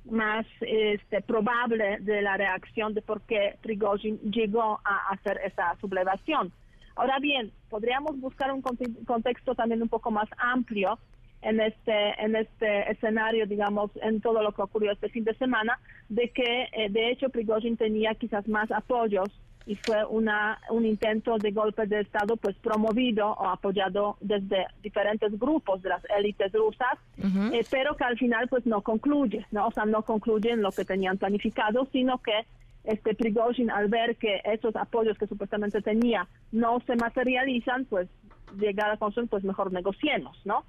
más este, probable de la reacción de por qué Prigozhin llegó a hacer esa sublevación. Ahora bien, podríamos buscar un contexto también un poco más amplio en este en este escenario, digamos, en todo lo que ocurrió este fin de semana, de que eh, de hecho Prigozhin tenía quizás más apoyos y fue una un intento de golpe de estado pues promovido o apoyado desde diferentes grupos de las élites rusas, eh, pero que al final pues no concluye, no, o sea, no concluye en lo que tenían planificado, sino que este Prigozhin al ver que esos apoyos que supuestamente tenía no se materializan, pues llega a la conclusión pues mejor negociemos, ¿no?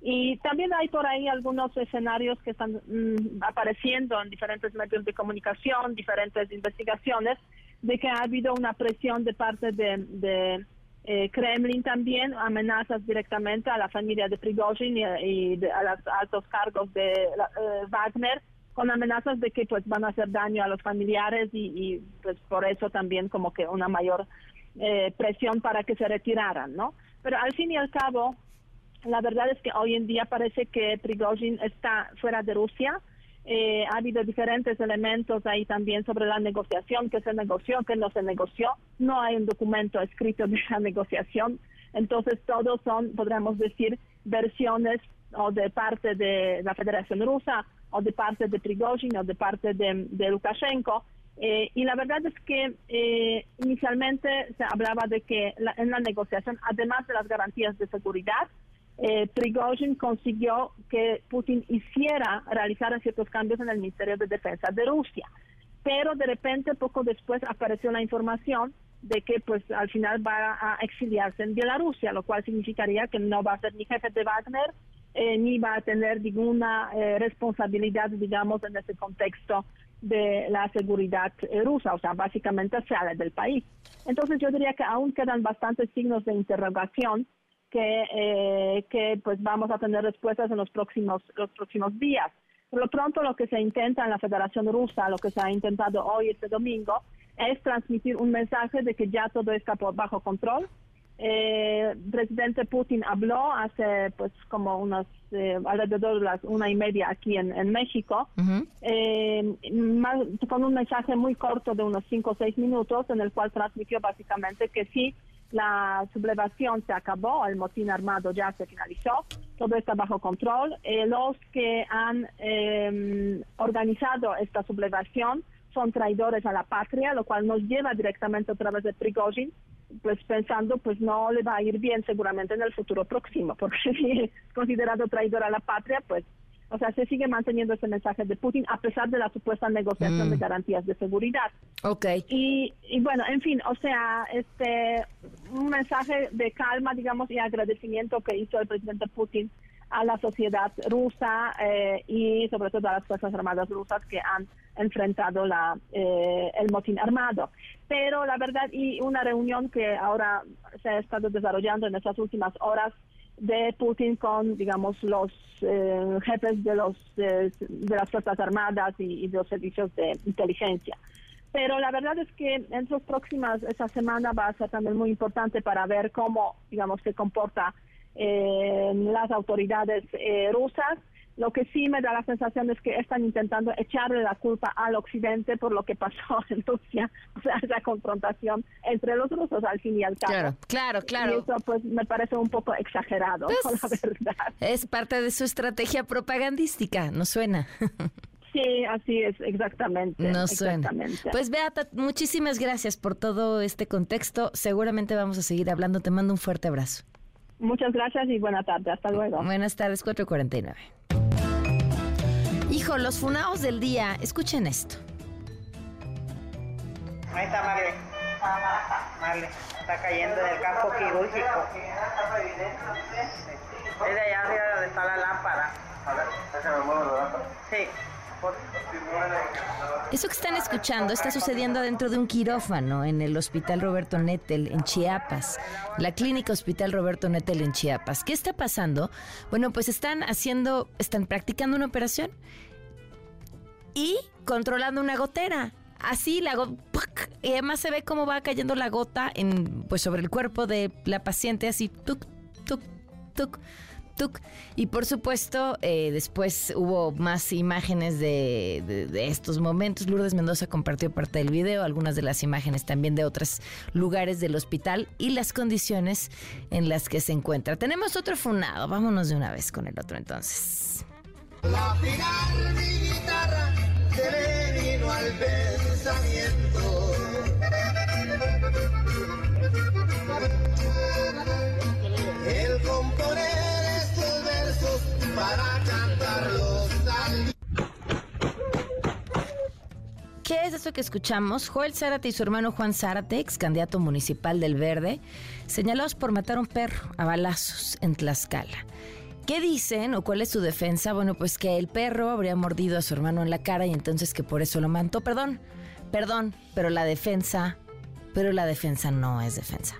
Y también hay por ahí algunos escenarios que están mm, apareciendo en diferentes medios de comunicación, diferentes investigaciones, de que ha habido una presión de parte de, eh, Kremlin también, amenazas directamente a la familia de Prigozhin y, a los altos cargos de eh, Wagner, con amenazas de que pues van a hacer daño a los familiares y, pues por eso también como que una mayor eh, presión para que se retiraran, ¿no? Pero al fin y al cabo, la verdad es que hoy en día parece que Prigozhin está fuera de Rusia. Eh, ha habido diferentes elementos ahí también sobre la negociación, que se negoció, que no se negoció. No hay un documento escrito de la negociación. Entonces, todos son, podríamos decir, versiones o de parte de la Federación Rusa, o de parte de Prigozhin, o de parte de, Lukashenko. Eh, y la verdad es que eh, inicialmente se hablaba de que en la negociación, además de las garantías de seguridad, eh, Prigozhin consiguió que Putin hiciera, realizara ciertos cambios en el Ministerio de Defensa de Rusia. Pero de repente, poco después, apareció la información de que pues al final va a exiliarse en Bielorrusia, lo cual significaría que no va a ser ni jefe de Wagner, eh, ni va a tener ninguna eh, responsabilidad, digamos, en ese contexto de la seguridad eh, rusa, o sea, básicamente sale del país. Entonces yo diría que aún quedan bastantes signos de interrogación que, eh, que pues vamos a tener respuestas en los próximos, los próximos días. Por lo pronto lo que se intenta en la Federación Rusa, lo que se ha intentado hoy, este domingo, es transmitir un mensaje de que ya todo está por bajo control. Eh, presidente Putin habló hace pues como unas eh, alrededor de las una y media aquí en, en México eh, con un mensaje muy corto de unos cinco o seis minutos en el cual transmitió básicamente que sí la sublevación se acabó, el motín armado ya se finalizó, todo está bajo control. Eh, los que han em, organizado esta sublevación son traidores a la patria, lo cual nos lleva directamente a través de Prigozhin, pues pensando, pues no le va a ir bien seguramente en el futuro próximo, porque si es considerado traidor a la patria, pues o sea, se sigue manteniendo ese mensaje de Putin a pesar de la supuesta negociación de mm. garantías de seguridad. Ok. Y, y, bueno, en fin, o sea, este un mensaje de calma, digamos, y agradecimiento que hizo el presidente Putin a la sociedad rusa eh, y sobre todo a las Fuerzas Armadas rusas que han enfrentado la, eh, el motín armado. Pero la verdad, y una reunión que ahora se ha estado desarrollando en estas últimas horas de Putin con, digamos, los eh, jefes de, los, de las Fuerzas Armadas y, de los servicios de inteligencia. Pero la verdad es que en las próximas, esa semana va a ser también muy importante para ver cómo, digamos, se comporta eh, las autoridades eh, rusas, Lo que sí me da la sensación es que están intentando echarle la culpa al occidente por lo que pasó en Rusia, o sea, esa confrontación entre los rusos al fin y al cabo. Claro, claro, claro. Y eso pues me parece un poco exagerado, pues, la verdad. Es parte de su estrategia propagandística, ¿no suena? Sí, así es, exactamente. No exactamente. suena. Pues Beata, muchísimas gracias por todo este contexto. Seguramente vamos a seguir hablando. Te mando un fuerte abrazo. Muchas gracias y buena tarde. Hasta luego. Buenas tardes, 449. Hijo, los funados del día, escuchen esto. Ahí está Marle. Marle, está cayendo del campo quirúrgico. Es de allá arriba donde está la lámpara. A ver, déjame mover la lámpara. Sí. Eso que están escuchando está sucediendo dentro de un quirófano en el Hospital Roberto Nettel en Chiapas, la Clínica Hospital Roberto Nettel en Chiapas. ¿Qué está pasando? Bueno, pues están haciendo, están practicando una operación y controlando una gotera. Así la gota, y además se ve cómo va cayendo la gota en, pues sobre el cuerpo de la paciente, así, tuc, tuc, tuc. Y por supuesto, eh, después hubo más imágenes de, estos momentos. Lourdes Mendoza compartió parte del video, algunas de las imágenes también de otros lugares del hospital y las condiciones en las que se encuentra. Tenemos otro funado, vámonos de una vez con el otro entonces. La mi guitarra se le vino al pensamiento. Para cantarlos. ¿Qué es eso que escuchamos? Joel Zárate y su hermano Juan Zárate, ex candidato municipal del Verde, señalados por matar a un perro a balazos en Tlaxcala. ¿Qué dicen o cuál es su defensa? Bueno, pues que el perro habría mordido a su hermano en la cara y entonces que por eso lo mató. Perdón, perdón, pero la defensa, pero la defensa no es defensa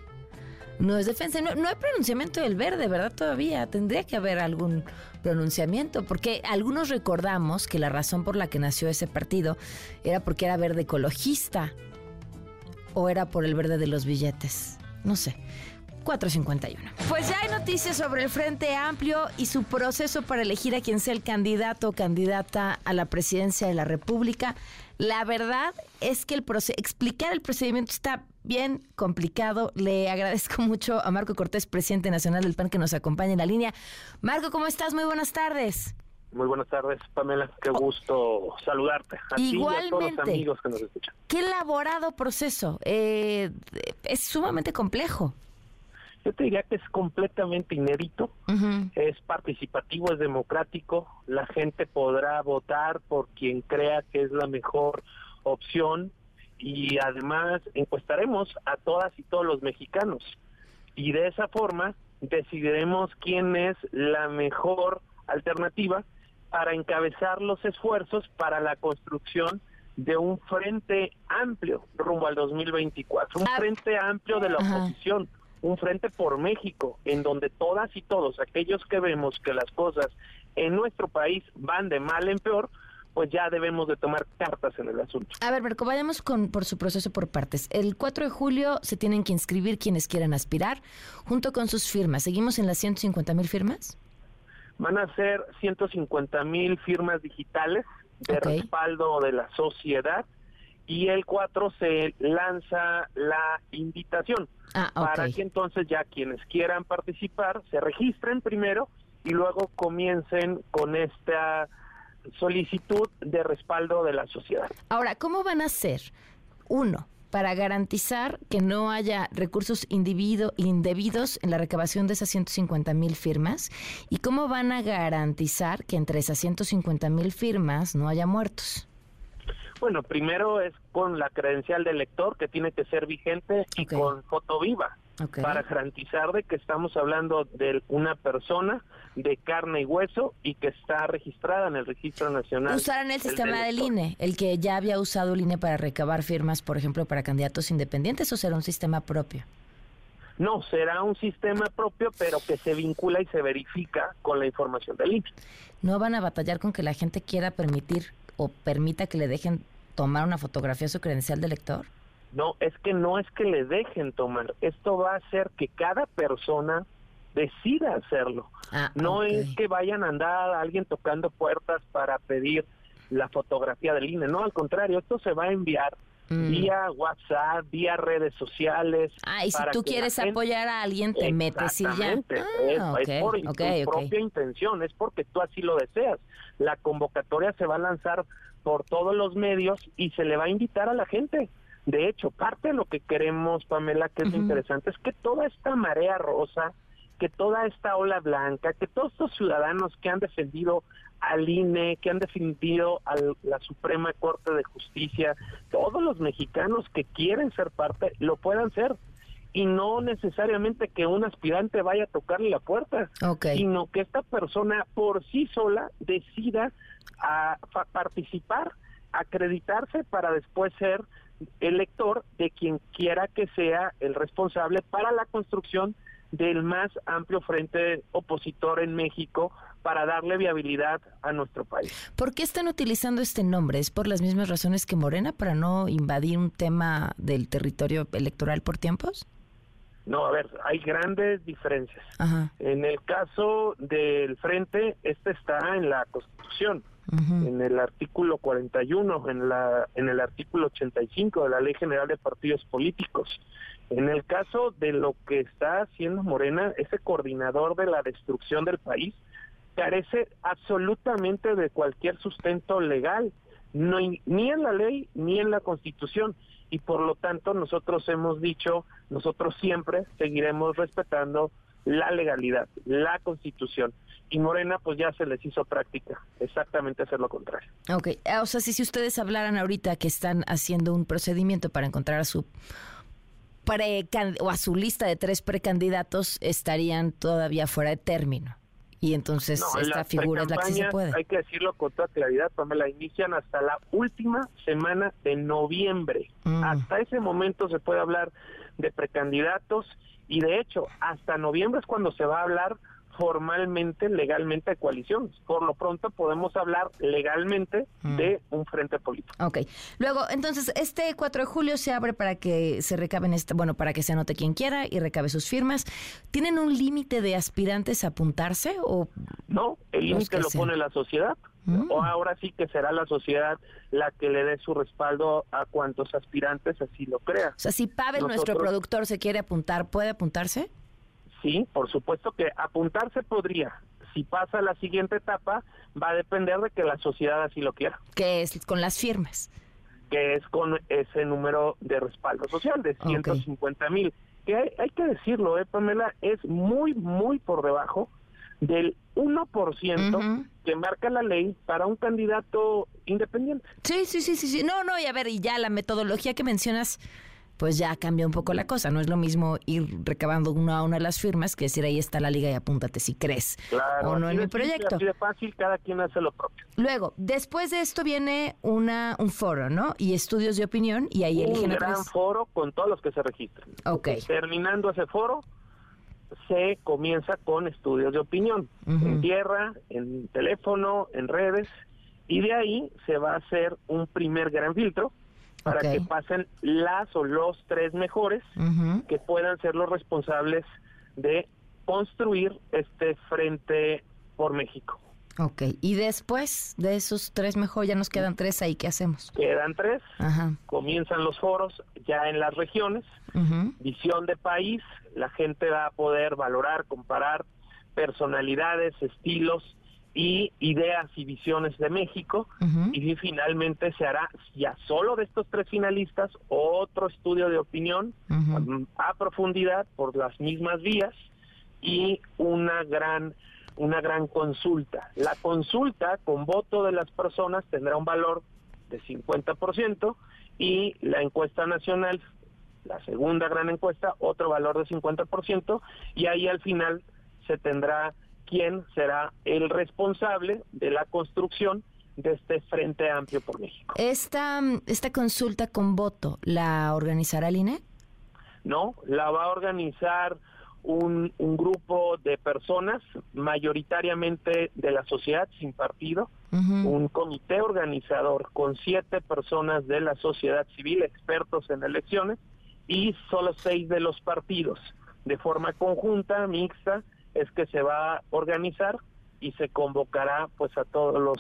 no es defensa. No, hay pronunciamiento del verde, ¿verdad? Todavía tendría que haber algún pronunciamiento, porque algunos recordamos que la razón por la que nació ese partido era porque era verde ecologista o era por el verde de los billetes. No sé. 451. Pues ya hay noticias sobre el Frente Amplio y su proceso para elegir a quien sea el candidato o candidata a la presidencia de la República. La verdad es que el explicar el procedimiento está bien complicado. Le agradezco mucho a Marco Cortés, presidente nacional del PAN, que nos acompaña en la línea. Marco, ¿cómo estás? Muy buenas tardes. Muy buenas tardes, Pamela. Qué oh. gusto saludarte. A Igualmente. Ti y a todos los amigos que nos escuchan. Qué elaborado proceso. Eh, es sumamente complejo. Yo te diría que es completamente inédito, es participativo, es democrático, la gente podrá votar por quien crea que es la mejor opción y además encuestaremos a todas y todos los mexicanos. Y de esa forma decidiremos quién es la mejor alternativa para encabezar los esfuerzos para la construcción de un frente amplio rumbo al 2024, un ah. frente amplio de la oposición, un frente por México, en donde todas y todos aquellos que vemos que las cosas en nuestro país van de mal en peor, pues ya debemos de tomar cartas en el asunto. A ver, Marco, vayamos con, por su proceso por partes. El 4 de julio se tienen que inscribir quienes quieran aspirar, junto con sus firmas. ¿Seguimos en las 150 mil firmas? Van a ser 150 mil firmas digitales de respaldo de la sociedad y el 4 se lanza la invitación ah, para que entonces ya quienes quieran participar se registren primero y luego comiencen con esta solicitud de respaldo de la sociedad. Ahora, ¿cómo van a hacer? Uno, para garantizar que no haya recursos indebidos en la recabación de esas 150 mil firmas? ¿Y cómo van a garantizar que entre esas 150 mil firmas no haya muertos? Bueno, primero es con la credencial del lector que tiene que ser vigente y con foto viva para garantizar de que estamos hablando de una persona de carne y hueso y que está registrada en el Registro Nacional. ¿Usarán el sistema del, INE, el que ya había usado el INE para recabar firmas, por ejemplo, para candidatos independientes o será un sistema propio? No, será un sistema propio, pero que se vincula y se verifica con la información del INE. ¿No van a batallar con que la gente quiera permitir o permita que le dejen tomar una fotografía a su credencial de lector? No, es que no es que le dejen tomar. Esto va a hacer que cada persona decida hacerlo. Ah, no es que vayan a andar alguien tocando puertas para pedir la fotografía del INE, no, al contrario, esto se va a enviar Mm. vía WhatsApp, vía redes sociales. Ah, y si tú quieres gente- apoyar a alguien, te metes y ya. Ah, es, por tu propia intención, es porque tú así lo deseas. La convocatoria se va a lanzar por todos los medios y se le va a invitar a la gente. De hecho, parte de lo que queremos, Pamela, que es interesante, es que toda esta marea rosa, que toda esta ola blanca, que todos estos ciudadanos que han defendido al INE, que han defendido a la Suprema Corte de Justicia, todos los mexicanos que quieren ser parte, lo puedan ser. Y no necesariamente que un aspirante vaya a tocarle la puerta, sino que esta persona por sí sola decida a fa- participar, acreditarse para después ser elector de quien quiera que sea el responsable para la construcción del más amplio frente opositor en México para darle viabilidad a nuestro país. ¿Por qué están utilizando este nombre? ¿Es por las mismas razones que Morena para no invadir un tema del territorio electoral por tiempos? No, a ver, hay grandes diferencias. Ajá. En el caso del frente, este está en la Constitución, en el artículo 41, en la en el artículo 85 de la Ley General de Partidos Políticos. En el caso de lo que está haciendo Morena, ese coordinador de la destrucción del país carece absolutamente de cualquier sustento legal, no ni en la ley ni en la Constitución y por lo tanto nosotros hemos dicho, nosotros siempre seguiremos respetando la legalidad, la Constitución y Morena pues ya se les hizo práctica exactamente hacer lo contrario. Ok, ah, o sea, si, si ustedes hablaran ahorita que están haciendo un procedimiento para encontrar a su precan- o a su lista de tres precandidatos, estarían todavía fuera de término. Y entonces No, esta figura es la que sí se puede. Hay que decirlo con toda claridad, Pamela, inician hasta la última semana de noviembre. Mm. Hasta ese momento se puede hablar de precandidatos y de hecho hasta noviembre es cuando se va a hablar formalmente, legalmente de coaliciones. Por lo pronto podemos hablar legalmente Mm. de un frente político. Ok. Luego, entonces, este 4 de julio se abre para que se recaben, este, bueno, para que se anote quien quiera y recabe sus firmas. ¿Tienen un límite de aspirantes a apuntarse o No, el límite lo pone la sociedad. Mm. O ahora sí que será la sociedad la que le dé su respaldo a cuantos aspirantes así lo crea. O sea, si Pavel, nuestro productor, se quiere apuntar, ¿puede apuntarse? Sí, por supuesto que apuntarse podría. Si pasa a la siguiente etapa, va a depender de que la sociedad así lo quiera, Que es con las firmas. que es con ese número de respaldo social de 150 mil. Que hay, hay que decirlo, eh, Pamela, es muy, muy por debajo del 1% que marca la ley para un candidato independiente. Sí, sí, sí, sí, sí. No, no, y a ver, y ya la metodología que mencionas, pues ya cambia un poco la cosa. No es lo mismo ir recabando una a una las firmas que decir ahí está la liga y apúntate si crees. Claro, o no en mi proyecto. Así de fácil, cada quien hace lo propio. Luego, después de esto viene una un foro, ¿no? Y estudios de opinión y ahí eligen un gran foro con todos los que se registren. Ok. Terminando ese foro, se comienza con estudios de opinión, en tierra, en teléfono, en redes, y de ahí se va a hacer un primer gran filtro para que pasen las o los tres mejores que puedan ser los responsables de construir este frente por México. Ok. Y después de esos tres mejor, ya nos quedan tres ahí, ¿qué hacemos? Quedan tres, Ajá. comienzan los foros ya en las regiones, visión de país, la gente va a poder valorar, comparar personalidades, estilos y ideas y visiones de México y finalmente se hará ya solo de estos tres finalistas otro estudio de opinión mm, a profundidad por las mismas vías y una gran una gran consulta. La consulta con voto de las personas tendrá un valor de 50% y la encuesta nacional, la segunda gran encuesta, otro valor de 50% y ahí al final se tendrá quién será el responsable de la construcción de este Frente Amplio por México. Esta, esta consulta con voto, ¿la organizará el INE? ¿no? La va a organizar un, un grupo de personas, mayoritariamente de la sociedad sin partido, un comité organizador con siete personas de la sociedad civil, expertos en elecciones, y solo seis de los partidos, de forma conjunta, mixta, es que se va a organizar y se convocará pues a todos los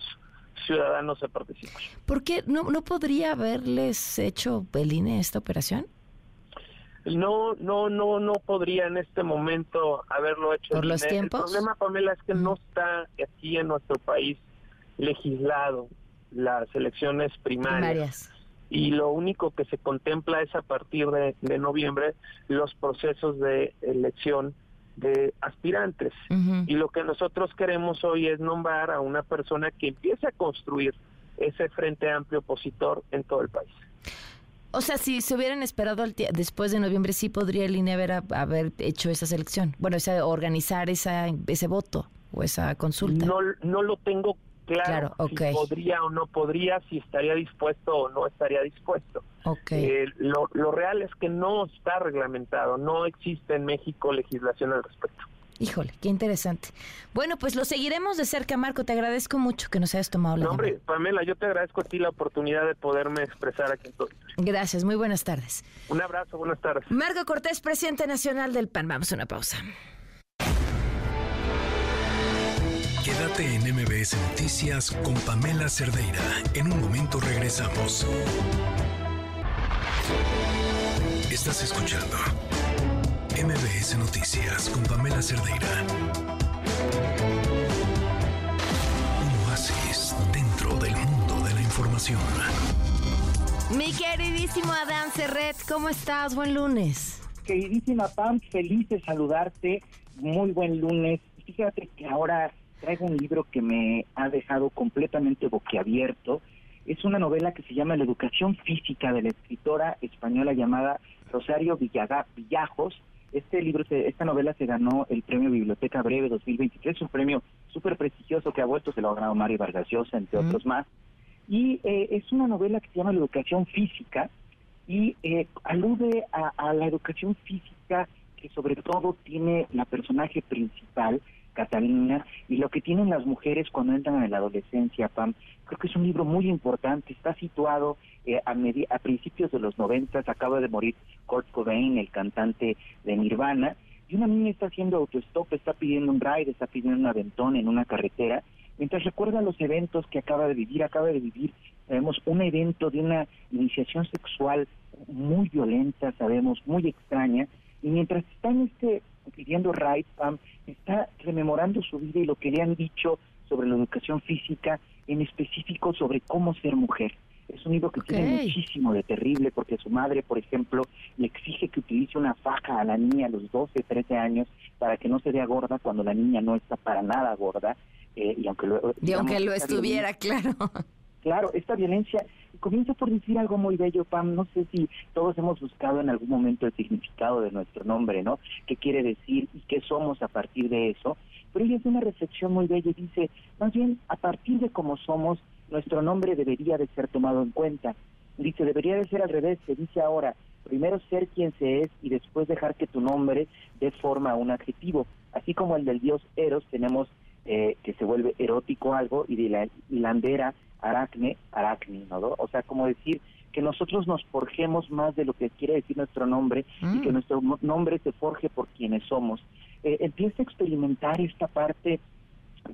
ciudadanos a participar. ¿Por qué no, no podría haberles hecho el INE esta operación? No, no, no, no podría en este momento haberlo hecho. ¿Por los tiempos? El problema, Pamela, es que no está aquí en nuestro país legislado las elecciones primarias. Y lo único que se contempla es a partir de, noviembre los procesos de elección de aspirantes. Y lo que nosotros queremos hoy es nombrar a una persona que empiece a construir ese frente amplio opositor en todo el país. O sea, si se hubieran esperado después de noviembre, sí podría el INE haber, haber hecho esa selección. Bueno, esa, organizar esa, ese voto o esa consulta. No, no lo tengo claro, si podría o no podría, si estaría dispuesto o no estaría dispuesto. Okay. Eh, lo, lo real es que no está reglamentado, no existe en México legislación al respecto. Híjole, qué interesante. Bueno, pues lo seguiremos de cerca, Marco. Te agradezco mucho que nos hayas tomado la no, hombre, Pamela, yo te agradezco a ti la oportunidad de poderme expresar aquí en Gracias, muy buenas tardes. Un abrazo, buenas tardes. Marco Cortés, presidente nacional del PAN. Vamos a una pausa. Quédate en MBS Noticias con Pamela Cerdeira. En un momento regresamos. Estás escuchando MBS Noticias con Pamela Cerdeira. Un oasis dentro del mundo de la información. Mi queridísimo Adán Serret, ¿cómo estás? Buen lunes. Queridísima Pam, feliz de saludarte. Muy buen lunes. Fíjate que ahora traigo un libro que me ha dejado completamente boquiabierto. Es una novela que se llama La educación física de la escritora española llamada Rosario Villajos este libro, esta novela se ganó el premio Biblioteca Breve 2023, un premio súper prestigioso que ha vuelto, se lo ha ganado Mario Vargas Llosa, entre otros más. Y eh, es una novela que se llama La educación física y eh, alude a, la educación física que sobre todo tiene la personaje principal, Catalina, y lo que tienen las mujeres cuando entran en la adolescencia, Pam. Creo que es un libro muy importante, está situado eh, a, a principios de los 90, acaba de morir Kurt Cobain, el cantante de Nirvana, y una niña está haciendo autostop, está pidiendo un ride, está pidiendo un aventón en una carretera, mientras recuerda los eventos que acaba de vivir, acaba de vivir, sabemos, un evento de una iniciación sexual muy violenta, sabemos, muy extraña, y mientras está en este pidiendo ride, Pam, está rememorando su vida y lo que le han dicho sobre la educación física, en específico sobre cómo ser mujer. Es un libro que tiene muchísimo de terrible porque su madre, por ejemplo, le exige que utilice una faja a la niña a los 12, 13 años para que no se vea gorda cuando la niña no está para nada gorda. Eh, y aunque lo, y aunque lo estuviera, claro. Claro, esta violencia comienza por decir algo muy bello, Pam. No sé si todos hemos buscado en algún momento el significado de nuestro nombre, ¿no? ¿Qué quiere decir y qué somos a partir de eso? Pero ella hace una reflexión muy bella y dice, más bien, a partir de cómo somos, nuestro nombre debería de ser tomado en cuenta. Dice, debería de ser al revés, se dice ahora, primero ser quien se es y después dejar que tu nombre dé forma a un adjetivo. Así como el del dios Eros, tenemos eh, que se vuelve erótico algo y de la hilandera aracne, aracne, ¿no? O sea, como decir que nosotros nos forjemos más de lo que quiere decir nuestro nombre y mm. que nuestro nombre se forje por quienes somos. Eh, empieza a experimentar esta parte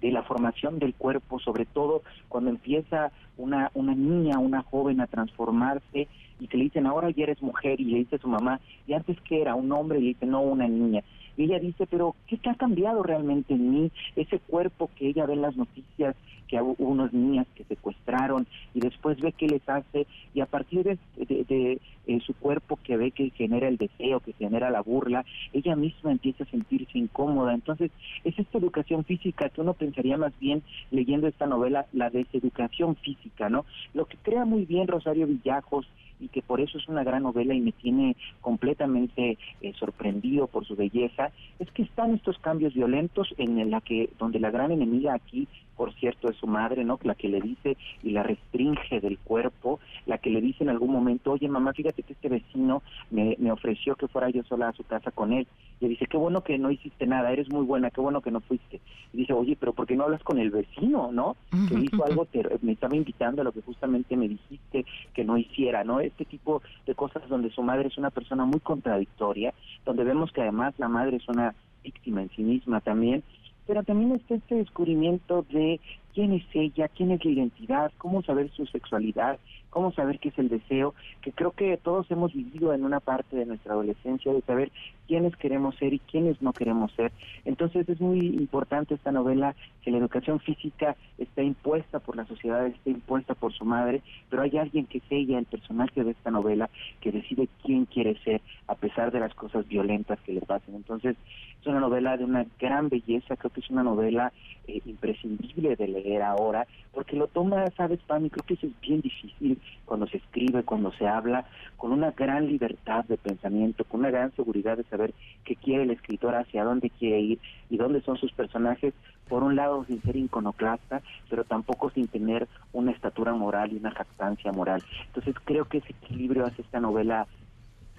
de la formación del cuerpo, sobre todo cuando empieza una, una niña, una joven a transformarse y que le dicen ahora ya eres mujer y le dice a su mamá, y antes que era un hombre y le dice no, una niña. Y ella dice, pero ¿qué, ha cambiado realmente en mí? Ese cuerpo que ella ve en las noticias, que hubo unas niñas que secuestraron y después ve qué les hace y a partir de, de, eh, su cuerpo que ve que genera el deseo, que genera la burla, ella misma empieza a sentirse incómoda. Entonces, es esta educación física que uno pensaría más bien leyendo esta novela, la deseducación física, ¿no? Lo que crea muy bien Rosario Villajos y que por eso es una gran novela y me tiene completamente eh, sorprendido por su belleza, es que están estos cambios violentos en la que donde la gran enemiga aquí por cierto, es su madre, ¿no? La que le dice y la restringe del cuerpo, la que le dice en algún momento, oye mamá, fíjate que este vecino me, me ofreció que fuera yo sola a su casa con él. Y dice, qué bueno que no hiciste nada, eres muy buena, qué bueno que no fuiste. Y dice, oye, pero ¿por qué no hablas con el vecino, no? Que hizo algo, me estaba invitando a lo que justamente me dijiste que no hiciera, ¿no? Este tipo de cosas donde su madre es una persona muy contradictoria, donde vemos que además la madre es una víctima en sí misma también, pero también está este descubrimiento de quién es ella, quién es la identidad, cómo saber su sexualidad, cómo saber qué es el deseo, que creo que todos hemos vivido en una parte de nuestra adolescencia de saber quiénes queremos ser y quiénes no queremos ser. Entonces es muy importante esta novela que la educación física está impuesta por la sociedad, está impuesta por su madre, pero hay alguien que es ella, el personaje de esta novela, que decide quién quiere ser a pesar de las cosas violentas que le pasen. Entonces es una novela de una gran belleza, creo que es una novela eh, imprescindible de leer ahora, porque lo toma, sabes, Pam, y creo que eso es bien difícil cuando se escribe, cuando se habla, con una gran libertad de pensamiento, con una gran seguridad de saber qué quiere el escritor, hacia dónde quiere ir y dónde son sus personajes, por un lado sin ser iconoclasta, pero tampoco sin tener una estatura moral y una jactancia moral. Entonces creo que ese equilibrio hace esta novela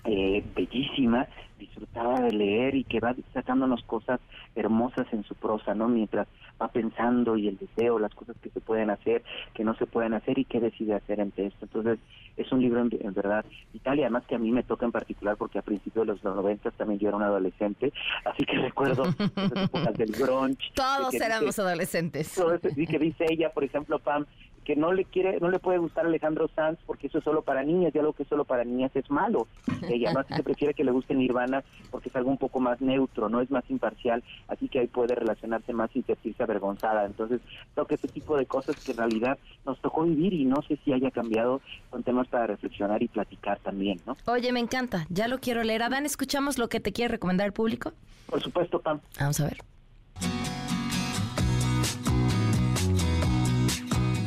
eh, bellísima, disfrutaba de leer y que va sacándonos cosas hermosas en su prosa, ¿no? Mientras va pensando y el deseo, las cosas que se pueden hacer, que no se pueden hacer y qué decide hacer ante esto. Entonces, es un libro en, verdad vital y además que a mí me toca en particular porque a principios de los 90 también yo era un adolescente, así que recuerdo las épocas del grunge. Todos éramos adolescentes. y que dice ella, por ejemplo, Pam, que no le quiere, no le puede gustar Alejandro Sanz porque eso es solo para niñas y algo que es solo para niñas es malo. Ella no así que prefiere que le guste Nirvana porque es algo un poco más neutro, no es más imparcial, así que ahí puede relacionarse más sin sentirse avergonzada. Entonces, creo que ese tipo de cosas que en realidad nos tocó vivir y no sé si haya cambiado, son temas para reflexionar y platicar también, ¿no? Oye, me encanta, ya lo quiero leer. Adán, ¿escuchamos lo que te quiere recomendar el público? Por supuesto, Pam. Vamos a ver.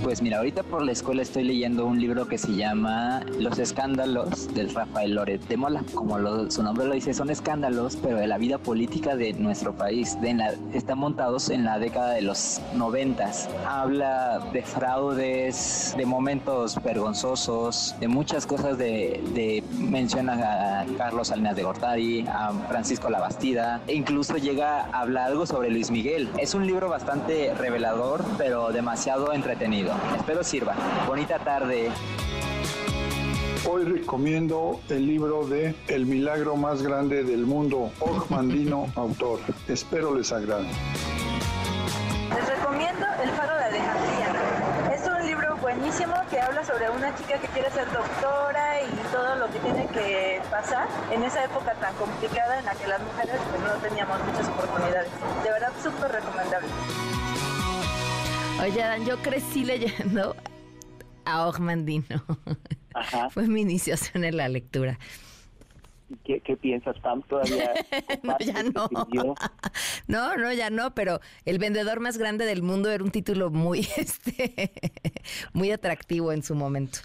Pues mira, ahorita por la escuela estoy leyendo un libro que se llama Los escándalos del Rafael Loret de Mola. Como su nombre lo dice, son escándalos, pero de la vida política de nuestro país. De están montados en la década de los noventas. Habla de fraudes, de momentos vergonzosos, de muchas cosas de, de menciona a Carlos Salinas de Gortari, a Francisco Labastida, e incluso llega a hablar algo sobre Luis Miguel. Es un libro bastante revelador, pero demasiado entretenido. Espero sirva. Bonita tarde. Hoy recomiendo el libro de El milagro más grande del mundo, Mandino, autor. Espero les agrade. Les recomiendo El faro de Alejandría. Es un libro buenísimo que habla sobre una chica que quiere ser doctora y todo lo que tiene que pasar en esa época tan complicada en la que las mujeres pues, no teníamos muchas oportunidades. De verdad, súper recomendable. Oye, Dan, yo crecí leyendo a Ogmandino. Fue mi iniciación en la lectura. ¿Qué, qué piensas, Pam? ¿Todavía no, ya no. no, no, ya no, pero El vendedor más grande del mundo era un título muy, este, muy atractivo en su momento.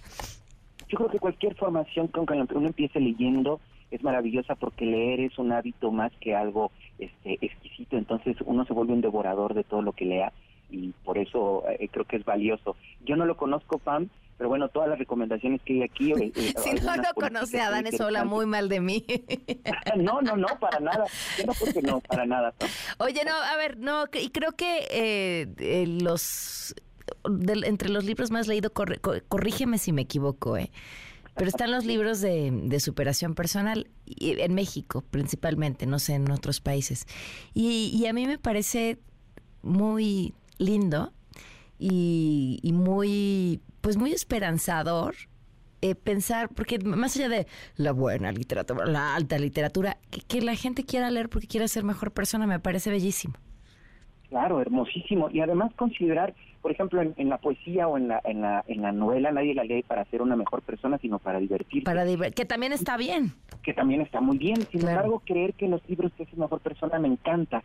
Yo creo que cualquier formación con que uno empiece leyendo es maravillosa porque leer es un hábito más que algo este, exquisito, entonces uno se vuelve un devorador de todo lo que lea y por eso eh, creo que es valioso. Yo no lo conozco, Pam, pero bueno, todas las recomendaciones que hay aquí... Eh, eh, si no lo conoce a Dan, eso habla muy mal de mí. no, no, no, para nada. Yo no, porque no, para nada. Oye, no, a ver, no, y creo que los... entre los libros más leídos, corrígeme si me equivoco, ¿eh? Pero están los libros de, de, superación personal, en México principalmente, no sé, en otros países. Y, y a mí me parece muy lindo y, muy, pues muy esperanzador eh, pensar, porque más allá de la buena literatura, la alta literatura, que, la gente quiera leer porque quiera ser mejor persona me parece bellísimo. Claro, hermosísimo. Y además considerar, por ejemplo, en, la poesía o en la, en, la, en la novela nadie la lee para ser una mejor persona, sino para divertirse. Para que también está bien. Que también está muy bien. Sin embargo, creer que los libros te hacen mejor persona me encanta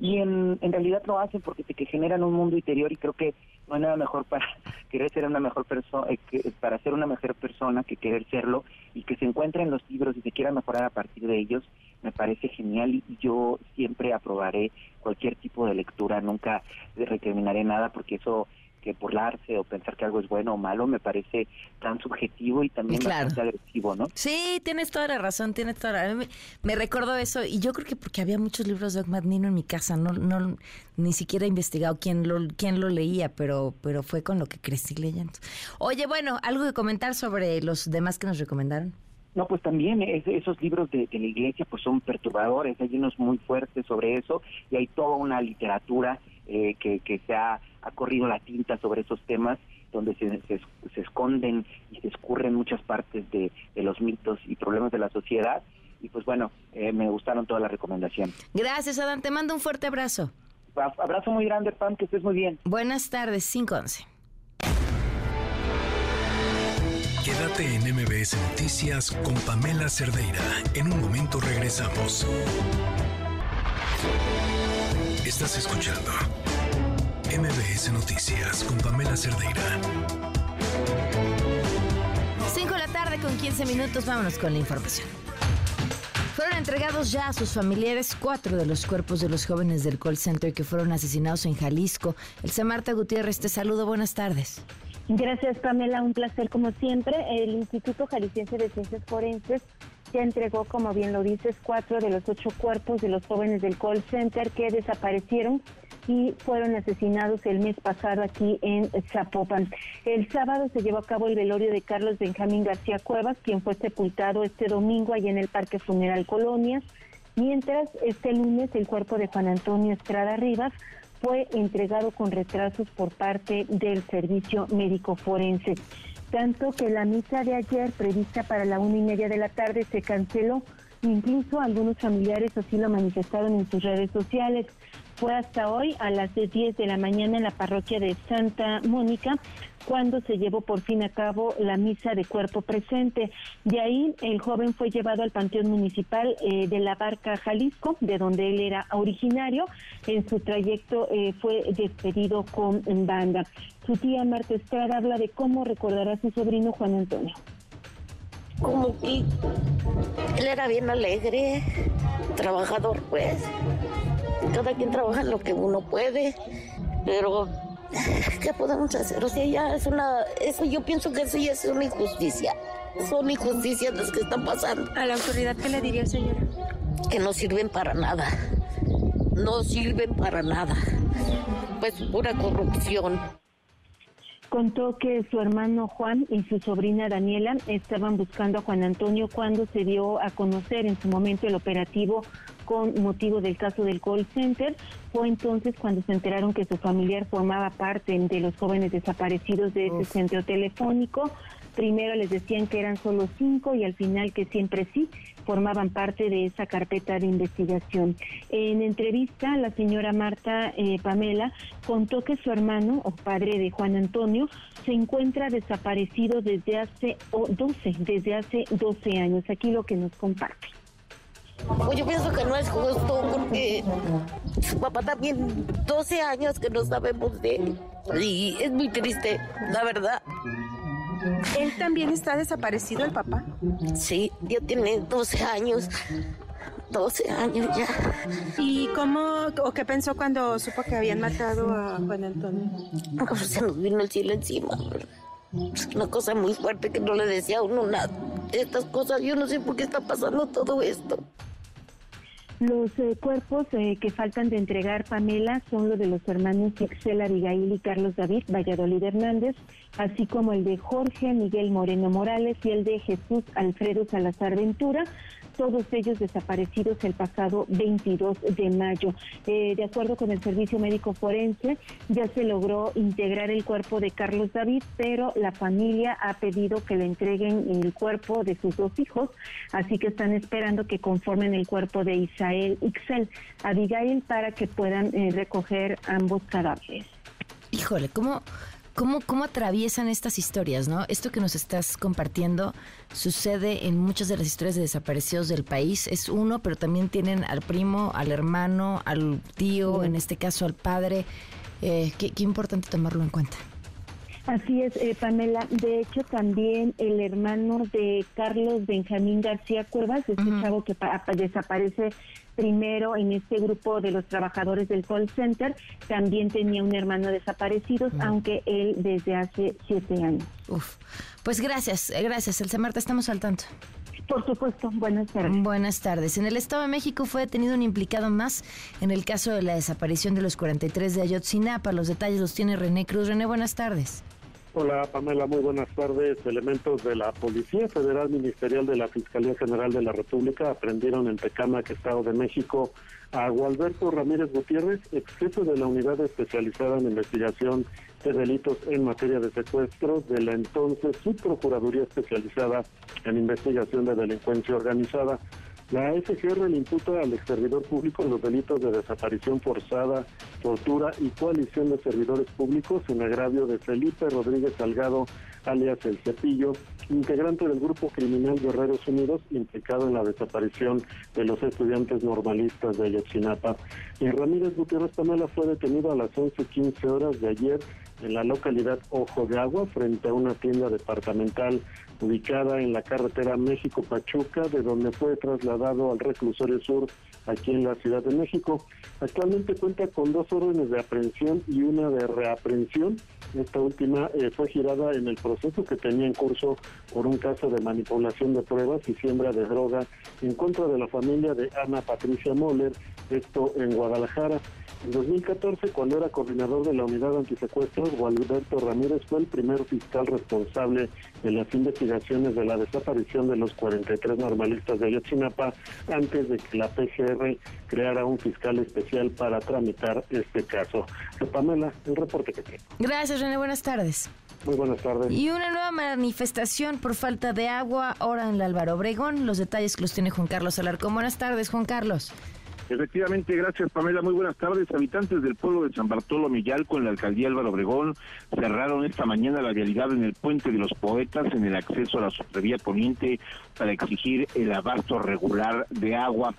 y en, en realidad lo hacen porque te que generan un mundo interior y creo que no hay nada mejor para querer ser una mejor persona eh, para ser una mejor persona que querer serlo y que se encuentre en los libros y se quiera mejorar a partir de ellos me parece genial y yo siempre aprobaré cualquier tipo de lectura nunca recriminaré nada porque eso que burlarse o pensar que algo es bueno o malo me parece tan subjetivo y también bastante agresivo, ¿no? Sí, tienes toda la razón, tienes toda la me, me recuerdo eso y yo creo que porque había muchos libros de Nino en mi casa, no no ni siquiera he investigado quién lo quién lo leía, pero pero fue con lo que crecí leyendo. Oye, bueno, algo de comentar sobre los demás que nos recomendaron. No, pues también esos libros de, de, la iglesia pues son perturbadores, hay unos muy fuertes sobre eso y hay toda una literatura eh, que, que se ha, ha, corrido la tinta sobre esos temas donde se, se, esconden y se escurren muchas partes de, de, los mitos y problemas de la sociedad. Y pues bueno, eh, me gustaron todas las recomendaciones. Gracias, Adán. Te mando un fuerte abrazo. Abrazo muy grande, Pam, que estés muy bien. Buenas tardes, 511. Quédate en MBS Noticias con Pamela Cerdeira. En un momento regresamos. Estás escuchando MBS Noticias con Pamela Cerdeira. 5 de la tarde con 15 minutos, vámonos con la información. Fueron entregados ya a sus familiares cuatro de los cuerpos de los jóvenes del call center que fueron asesinados en Jalisco. El Marta Gutiérrez, te saludo, buenas tardes. Gracias, Pamela. Un placer como siempre. El Instituto Jalisciense de Ciencias Forenses ya entregó, como bien lo dices, cuatro de los ocho cuerpos de los jóvenes del call center que desaparecieron y fueron asesinados el mes pasado aquí en Zapopan. El sábado se llevó a cabo el velorio de Carlos Benjamín García Cuevas, quien fue sepultado este domingo allí en el Parque Funeral Colonias, mientras este lunes el cuerpo de Juan Antonio Estrada Rivas fue entregado con retrasos por parte del servicio médico forense. Tanto que la misa de ayer, prevista para la una y media de la tarde, se canceló. Incluso algunos familiares así lo manifestaron en sus redes sociales. Fue hasta hoy a las 10 de la mañana en la parroquia de Santa Mónica cuando se llevó por fin a cabo la misa de cuerpo presente. De ahí el joven fue llevado al Panteón Municipal eh, de la Barca, Jalisco, de donde él era originario. En su trayecto eh, fue despedido con banda. Su tía Marta Estrada habla de cómo recordará a su sobrino Juan Antonio. Como que él era bien alegre, trabajador pues. Cada quien trabaja en lo que uno puede, pero ¿Qué podemos hacer? O sea, ya es una. Eso yo pienso que eso ya es una injusticia. Son injusticias las que están pasando. ¿A la autoridad qué le diría, señora? Que no sirven para nada. No sirven para nada. Pues pura corrupción. Contó que su hermano Juan y su sobrina Daniela estaban buscando a Juan Antonio cuando se dio a conocer en su momento el operativo con motivo del caso del call center. Fue entonces cuando se enteraron que su familiar formaba parte de los jóvenes desaparecidos de ese centro telefónico. Primero les decían que eran solo cinco y al final que siempre sí formaban parte de esa carpeta de investigación. En entrevista, la señora Marta eh, Pamela contó que su hermano o padre de Juan Antonio se encuentra desaparecido desde hace 12, desde hace 12 años. Aquí lo que nos comparte. Pues yo pienso que no es justo porque su papá también 12 años que no sabemos de él y es muy triste, la verdad. ¿Él también está desaparecido, el papá? Sí, ya tiene 12 años. 12 años ya. ¿Y cómo o qué pensó cuando supo que habían matado a Juan Antonio? Pues se nos vino el cielo encima. Es una cosa muy fuerte que no le decía a uno nada. Estas cosas, yo no sé por qué está pasando todo esto. Los eh, cuerpos eh, que faltan de entregar, Pamela, son los de los hermanos Ixel Abigail y Carlos David Valladolid Hernández, así como el de Jorge Miguel Moreno Morales y el de Jesús Alfredo Salazar Ventura, todos ellos desaparecidos el pasado 22 de mayo. Eh, de acuerdo con el Servicio Médico Forense, ya se logró integrar el cuerpo de Carlos David, pero la familia ha pedido que le entreguen el cuerpo de sus dos hijos, así que están esperando que conformen el cuerpo de Isael Ixel Abigail para que puedan eh, recoger ambos cadáveres. Híjole, ¿cómo, ¿Cómo, ¿Cómo atraviesan estas historias, no? Esto que nos estás compartiendo sucede en muchas de las historias de desaparecidos del país. Es uno, pero también tienen al primo, al hermano, al tío, en este caso al padre. Eh, qué, importante tomarlo en cuenta. Así es, eh, Pamela. De hecho, también el hermano de Carlos Benjamín García Cuevas, este chavo que desaparece primero en este grupo de los trabajadores del call center, también tenía un hermano desaparecido, aunque él desde hace siete años. Uf. Pues gracias, eh, gracias, Elsa Marta, estamos al tanto. Por supuesto, buenas tardes. Buenas tardes. En el Estado de México fue detenido un implicado más en el caso de la desaparición de los 43 de Ayotzinapa. Los detalles los tiene René Cruz. René, buenas tardes. Hola Pamela, muy buenas tardes. Elementos de la Policía Federal Ministerial de la Fiscalía General de la República aprendieron en Tecámac, Estado de México, a Gualberto Ramírez Gutiérrez, ex jefe de la Unidad Especializada en Investigación de Delitos en Materia de Secuestros de la entonces Subprocuraduría Especializada en Investigación de Delincuencia Organizada. La FGR le imputa al ex servidor público los delitos de desaparición forzada, tortura y coalición de servidores públicos en agravio de Felipe Rodríguez Salgado, alias El Cepillo, integrante del grupo criminal Guerreros Unidos implicado en la desaparición de los estudiantes normalistas de Ayotzinapa. Y Ramírez Gutiérrez Pamela fue detenido a las 11.15 horas de ayer en la localidad Ojo de Agua, frente a una tienda departamental ubicada en la carretera México-Pachuca, de donde fue trasladado al reclusorio sur aquí en la Ciudad de México. Actualmente cuenta con dos órdenes de aprehensión y una de reaprehensión. Esta última eh, fue girada en el proceso que tenía en curso por un caso de manipulación de pruebas y siembra de droga en contra de la familia de Ana Patricia Moller, esto en Guadalajara. En 2014, cuando era coordinador de la unidad antisecuestros, Gualberto Ramírez fue el primer fiscal responsable de las investigaciones de la desaparición de los 43 normalistas de Ayotzinapa antes de que la PGR creara un fiscal especial para tramitar este caso. Pamela, el reporte que tengo. Gracias, René. Buenas tardes. Muy buenas tardes. Y una nueva manifestación por falta de agua ahora en el Álvaro Obregón. Los detalles que los tiene Juan Carlos Alarcón. Buenas tardes, Juan Carlos. Efectivamente, gracias Pamela. Muy buenas tardes. Habitantes del pueblo de San Bartolo Millalco en la alcaldía Álvaro Obregón cerraron esta mañana la realidad en el puente de los poetas en el acceso a la supervía poniente para exigir el abasto regular de agua.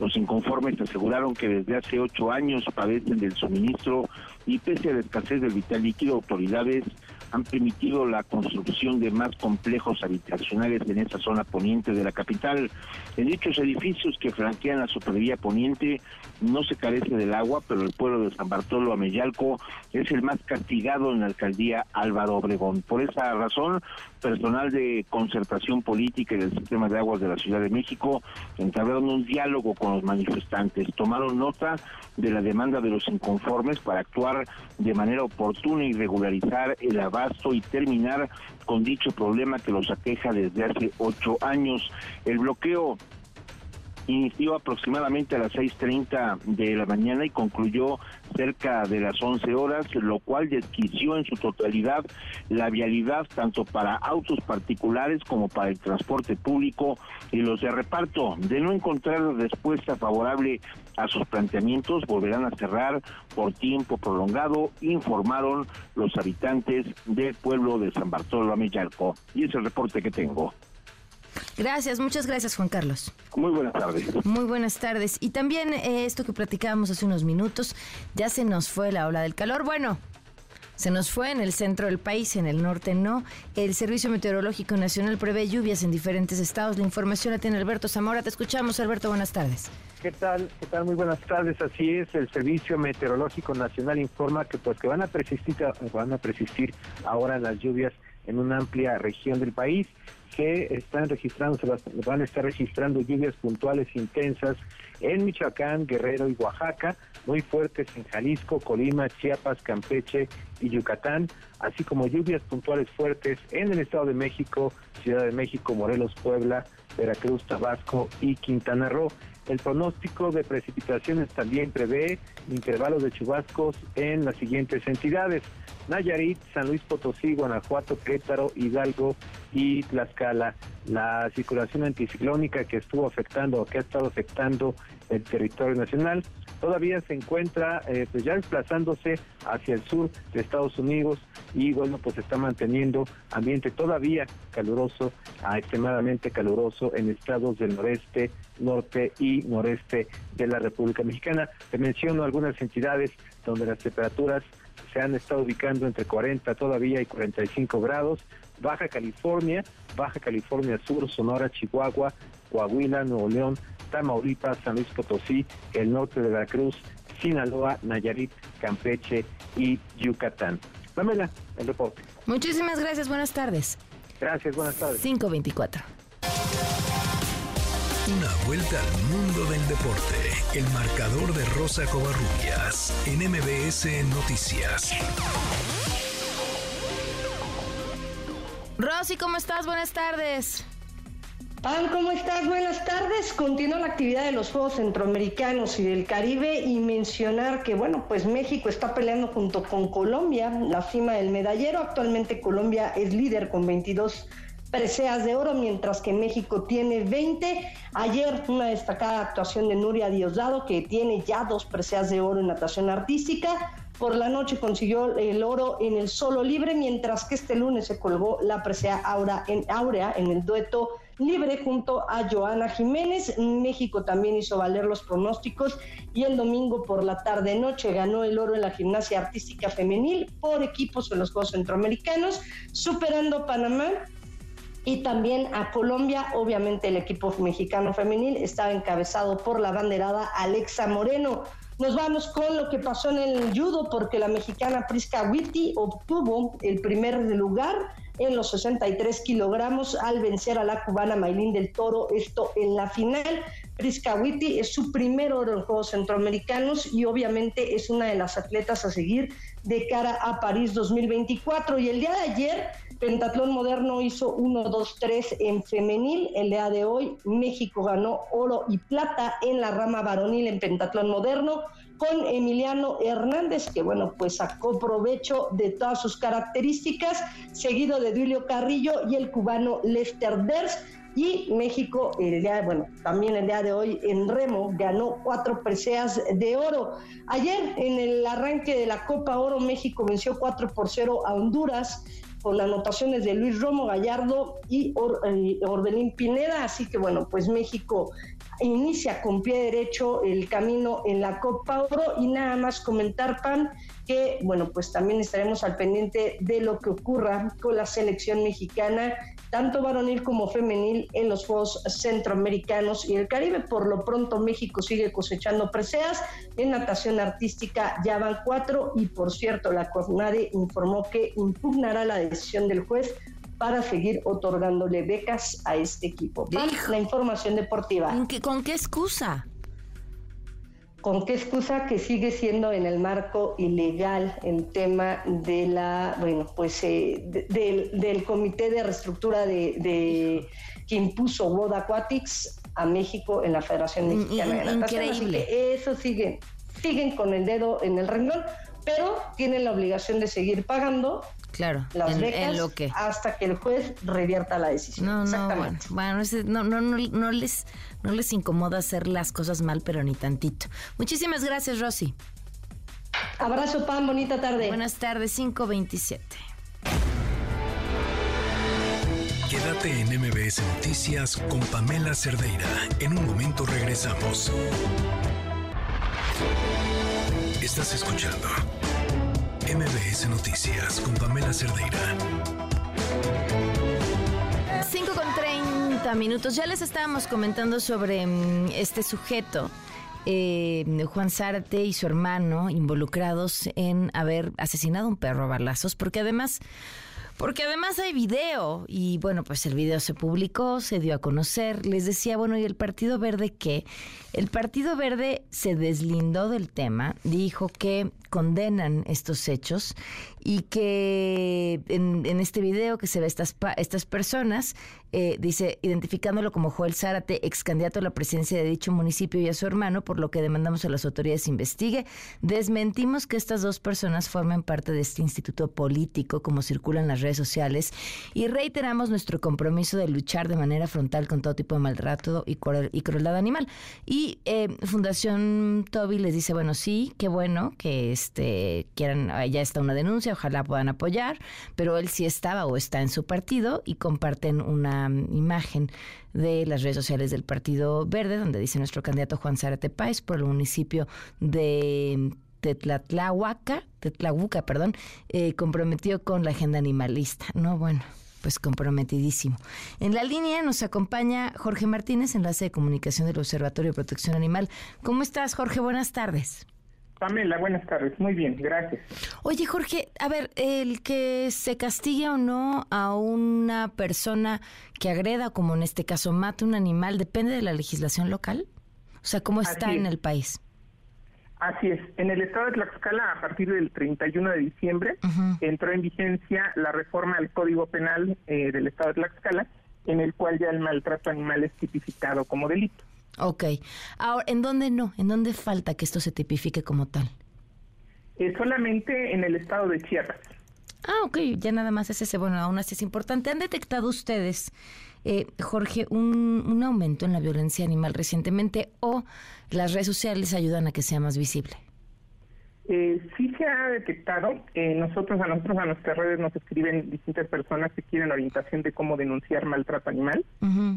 Los inconformes aseguraron que desde hace ocho años padecen del suministro y pese a la escasez del vital líquido, autoridades han permitido la construcción de más complejos habitacionales en esa zona poniente de la capital. En dichos edificios que flanquean la supervía poniente no se carece del agua, pero el pueblo de San Bartolo Ameyalco es el más castigado en la alcaldía Álvaro Obregón. Por esa razón, personal de concertación política y del sistema de aguas de la Ciudad de México entablaron un diálogo con los manifestantes, tomaron nota de la demanda de los inconformes para actuar de manera oportuna y regularizar el abasto y terminar con dicho problema que los aqueja desde hace ocho años. El bloqueo inició aproximadamente a las 6.30 de la mañana y concluyó cerca de las 11 horas, lo cual desquició en su totalidad la vialidad tanto para autos particulares como para el transporte público y los de reparto. De no encontrar respuesta favorable a sus planteamientos, volverán a cerrar por tiempo prolongado, informaron los habitantes del pueblo de San Bartolo Ameyalco. Y es el reporte que tengo. Gracias, muchas gracias Juan Carlos. Muy buenas tardes. Muy buenas tardes. Y también eh, esto que platicábamos hace unos minutos, ya se nos fue la ola del calor. Bueno, se nos fue en el centro del país, en el norte no. El Servicio Meteorológico Nacional prevé lluvias en diferentes estados. La información la tiene Alberto Zamora. Te escuchamos, Alberto. Buenas tardes. ¿Qué tal? ¿Qué tal? Muy buenas tardes. Así es, el Servicio Meteorológico Nacional informa que pues que van a persistir van a persistir ahora las lluvias en una amplia región del país que están registrando, van a estar registrando lluvias puntuales intensas en Michoacán, Guerrero y Oaxaca, muy fuertes en Jalisco, Colima, Chiapas, Campeche y Yucatán, así como lluvias puntuales fuertes en el Estado de México, Ciudad de México, Morelos, Puebla, Veracruz, Tabasco y Quintana Roo. El pronóstico de precipitaciones también prevé intervalos de chubascos en las siguientes entidades. Nayarit, San Luis Potosí, Guanajuato, Querétaro, Hidalgo y Tlaxcala. La circulación anticiclónica que estuvo afectando o que ha estado afectando el territorio nacional todavía se encuentra eh, pues ya desplazándose hacia el sur de Estados Unidos y bueno pues está manteniendo ambiente todavía caluroso extremadamente caluroso en estados del noreste, norte y noreste de la República Mexicana. Te menciono algunas entidades donde las temperaturas se han estado ubicando entre 40 todavía y 45 grados. Baja California, Baja California Sur, Sonora, Chihuahua, Coahuila, Nuevo León, Tamaulipas, San Luis Potosí, el norte de Veracruz, Sinaloa, Nayarit, Campeche y Yucatán. Pamela, el reporte. Muchísimas gracias, buenas tardes. Gracias, buenas tardes. 524. Una vuelta al mundo del deporte. El marcador de Rosa Covarrubias en MBS Noticias. Rosy, ¿cómo estás? Buenas tardes. Pam, ¿cómo estás? Buenas tardes. Continúa la actividad de los Juegos Centroamericanos y del Caribe y mencionar que, bueno, pues México está peleando junto con Colombia la cima del medallero. Actualmente Colombia es líder con 22 preseas de oro, mientras que México tiene 20. Ayer una destacada actuación de Nuria Diosdado, que tiene ya dos preseas de oro en natación artística. Por la noche consiguió el oro en el solo libre, mientras que este lunes se colgó la presea Aura en, Aurea en el dueto libre junto a Joana Jiménez. México también hizo valer los pronósticos y el domingo por la tarde-noche ganó el oro en la gimnasia artística femenil por equipos en los Juegos Centroamericanos, superando Panamá y también a Colombia. Obviamente el equipo mexicano femenil estaba encabezado por la banderada Alexa Moreno. Nos vamos con lo que pasó en el judo porque la mexicana Prisca Witty obtuvo el primer lugar en los 63 kilogramos al vencer a la cubana Maylin del Toro, esto en la final. Prisca Witty es su primer oro en Juegos Centroamericanos y obviamente es una de las atletas a seguir de cara a París 2024. Y el día de ayer Pentatlón Moderno hizo 1, 2, 3 en femenil. El día de hoy México ganó oro y plata en la rama varonil en Pentatlón Moderno con Emiliano Hernández, que bueno, pues sacó provecho de todas sus características, seguido de Duilio Carrillo y el cubano Lester Ders. Y México, el día, bueno, también el día de hoy en Remo ganó cuatro preseas de oro. Ayer en el arranque de la Copa Oro, México venció 4 por 0 a Honduras con anotaciones de Luis Romo Gallardo y eh, Orbelín Pineda. Así que bueno, pues México inicia con pie derecho el camino en la Copa Oro y nada más comentar, Pan, que bueno, pues también estaremos al pendiente de lo que ocurra con la selección mexicana tanto varonil como femenil en los Juegos Centroamericanos y el Caribe. Por lo pronto México sigue cosechando preseas. En natación artística ya van cuatro y por cierto la CONADE informó que impugnará la decisión del juez para seguir otorgándole becas a este equipo. La información deportiva. ¿Con qué excusa? ¿Con qué excusa que sigue siendo en el marco ilegal el tema de la, bueno, pues eh, del, comité de reestructura de, que impuso World Aquatics a México en la Federación Mexicana de Natación? Increíble. eso sigue, siguen con el dedo en el renglón, pero tienen la obligación de seguir pagando claro, las becas hasta que el juez revierta la decisión. No, no, bueno, bueno no, no, no, no, les no les incomoda hacer las cosas mal, pero ni tantito. Muchísimas gracias, Rosy. Abrazo, Pan, bonita tarde. Buenas tardes, 527. Quédate en MBS Noticias con Pamela Cerdeira. En un momento regresamos. Estás escuchando MBS Noticias con Pamela Cerdeira. 5 con 30 minutos. Ya les estábamos comentando sobre mm, este sujeto. Eh, Juan Zárate y su hermano involucrados en haber asesinado a un perro a balazos, porque además porque además hay video y bueno, pues el video se publicó, se dio a conocer. Les decía, bueno, ¿y el Partido Verde qué? El Partido Verde se deslindó del tema, dijo que condenan estos hechos y que en, este video que se ve estas, estas personas, eh, dice, identificándolo como Joel Zárate, ex candidato a la presidencia de dicho municipio y a su hermano, por lo que demandamos a las autoridades investigue, desmentimos que estas dos personas formen parte de este instituto político, como circulan las redes sociales, y reiteramos nuestro compromiso de luchar de manera frontal con todo tipo de maltrato y, y crueldad animal. Y eh, Fundación Toby les dice, bueno, sí, qué bueno que este, quieran, ya está una denuncia, ojalá puedan apoyar, pero él sí estaba o está en su partido y comparten una imagen de las redes sociales del Partido Verde, donde dice nuestro candidato Juan Zárate Páez por el municipio de Tetlatlahuaca, Tetlahuaca, perdón, eh, comprometió con la agenda animalista. No, bueno, pues comprometidísimo. En la línea nos acompaña Jorge Martínez, enlace de comunicación del Observatorio de Protección Animal. ¿Cómo estás, Jorge? Buenas tardes. Pamela, buenas tardes. Muy bien, gracias. Oye, Jorge, a ver, el que se castigue o no a una persona que agreda, como en este caso mate un animal, depende de la legislación local. O sea, ¿cómo está en el país? Así es. En el estado de Tlaxcala, a partir del 31 de diciembre, entró en vigencia la reforma al Código Penal eh, del estado de Tlaxcala, en el cual ya el maltrato animal es tipificado como delito. Ok. Ahora, ¿en dónde no? ¿En dónde falta que esto se tipifique como tal? Eh, solamente en el estado de Chiapas. Ah, ok, ya nada más es ese. Bueno, aún así es importante. ¿Han detectado ustedes, eh, Jorge, un, un, aumento en la violencia animal recientemente o las redes sociales ayudan a que sea más visible? Eh, sí se ha detectado. Eh, nosotros a nosotros a nuestras redes nos escriben distintas personas que quieren orientación de cómo denunciar maltrato animal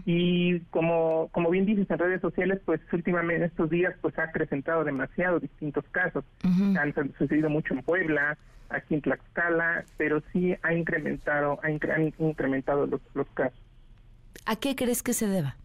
y como como bien dices en redes sociales, pues últimamente en estos días pues ha acrecentado demasiado distintos casos. Han sucedido mucho en Puebla, aquí en Tlaxcala, pero sí ha incrementado ha incrementado los, los casos. ¿A qué crees que se deba?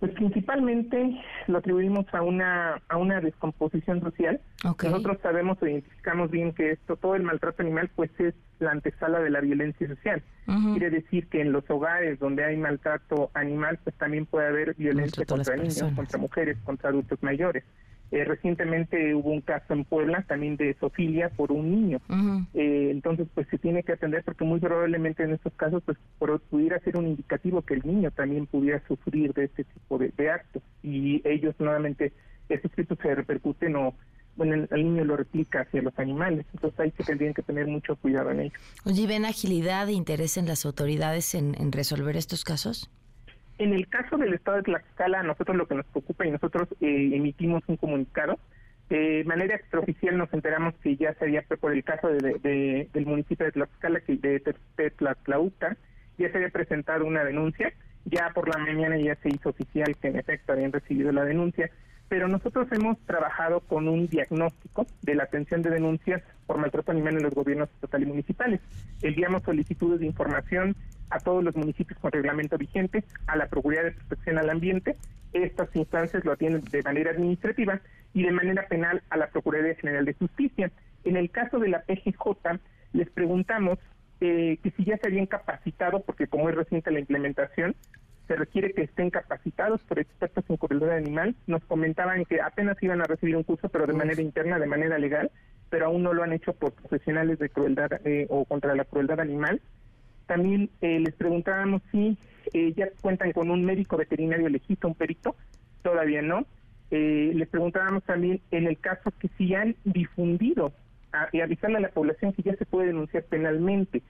Pues principalmente lo atribuimos a una a una descomposición social. Nosotros sabemos o identificamos bien que esto todo el maltrato animal pues es la antesala de la violencia social. Quiere decir que en los hogares donde hay maltrato animal pues también puede haber violencia contra niños, contra mujeres, contra adultos mayores. Eh, recientemente hubo un caso en Puebla también de sofilia por un niño. eh, entonces, pues se tiene que atender porque muy probablemente en estos casos, pues pudiera ser un indicativo que el niño también pudiera sufrir de este tipo de, actos. Y ellos nuevamente, estos escritos se repercuten o, bueno, el, niño lo replica hacia los animales. Entonces ahí se tendrían que tener mucho cuidado en ello. Oye, ¿ven agilidad e interés en las autoridades en resolver estos casos? En el caso del estado de Tlaxcala, nosotros lo que nos preocupa y nosotros eh, emitimos un comunicado. De manera extraoficial nos enteramos que ya se había, por el caso de, del municipio de Tlaxcala, que de, Tlaxcalauta, ya se había presentado una denuncia. Ya por la mañana ya se hizo oficial que en efecto habían recibido la denuncia. Pero nosotros hemos trabajado con un diagnóstico de la atención de denuncias por maltrato animal en los gobiernos estatales y municipales. Enviamos solicitudes de información a todos los municipios con reglamento vigente, a la Procuraduría de Protección al Ambiente. Estas instancias lo atienden de manera administrativa y de manera penal a la Procuraduría General de Justicia. En el caso de la PGJ, les preguntamos eh, que si ya se habían capacitado, porque como es reciente la implementación, se requiere que estén capacitados por expertos en crueldad animal. Nos comentaban que apenas iban a recibir un curso, pero de manera interna, de manera legal, pero aún no lo han hecho por profesionales de crueldad eh, o contra la crueldad animal. También eh, les preguntábamos si eh, ya cuentan con un médico veterinario legítimo, un perito, todavía no. Eh, les preguntábamos también en el caso que si han difundido y avisarle a la población que ya se puede denunciar penalmente.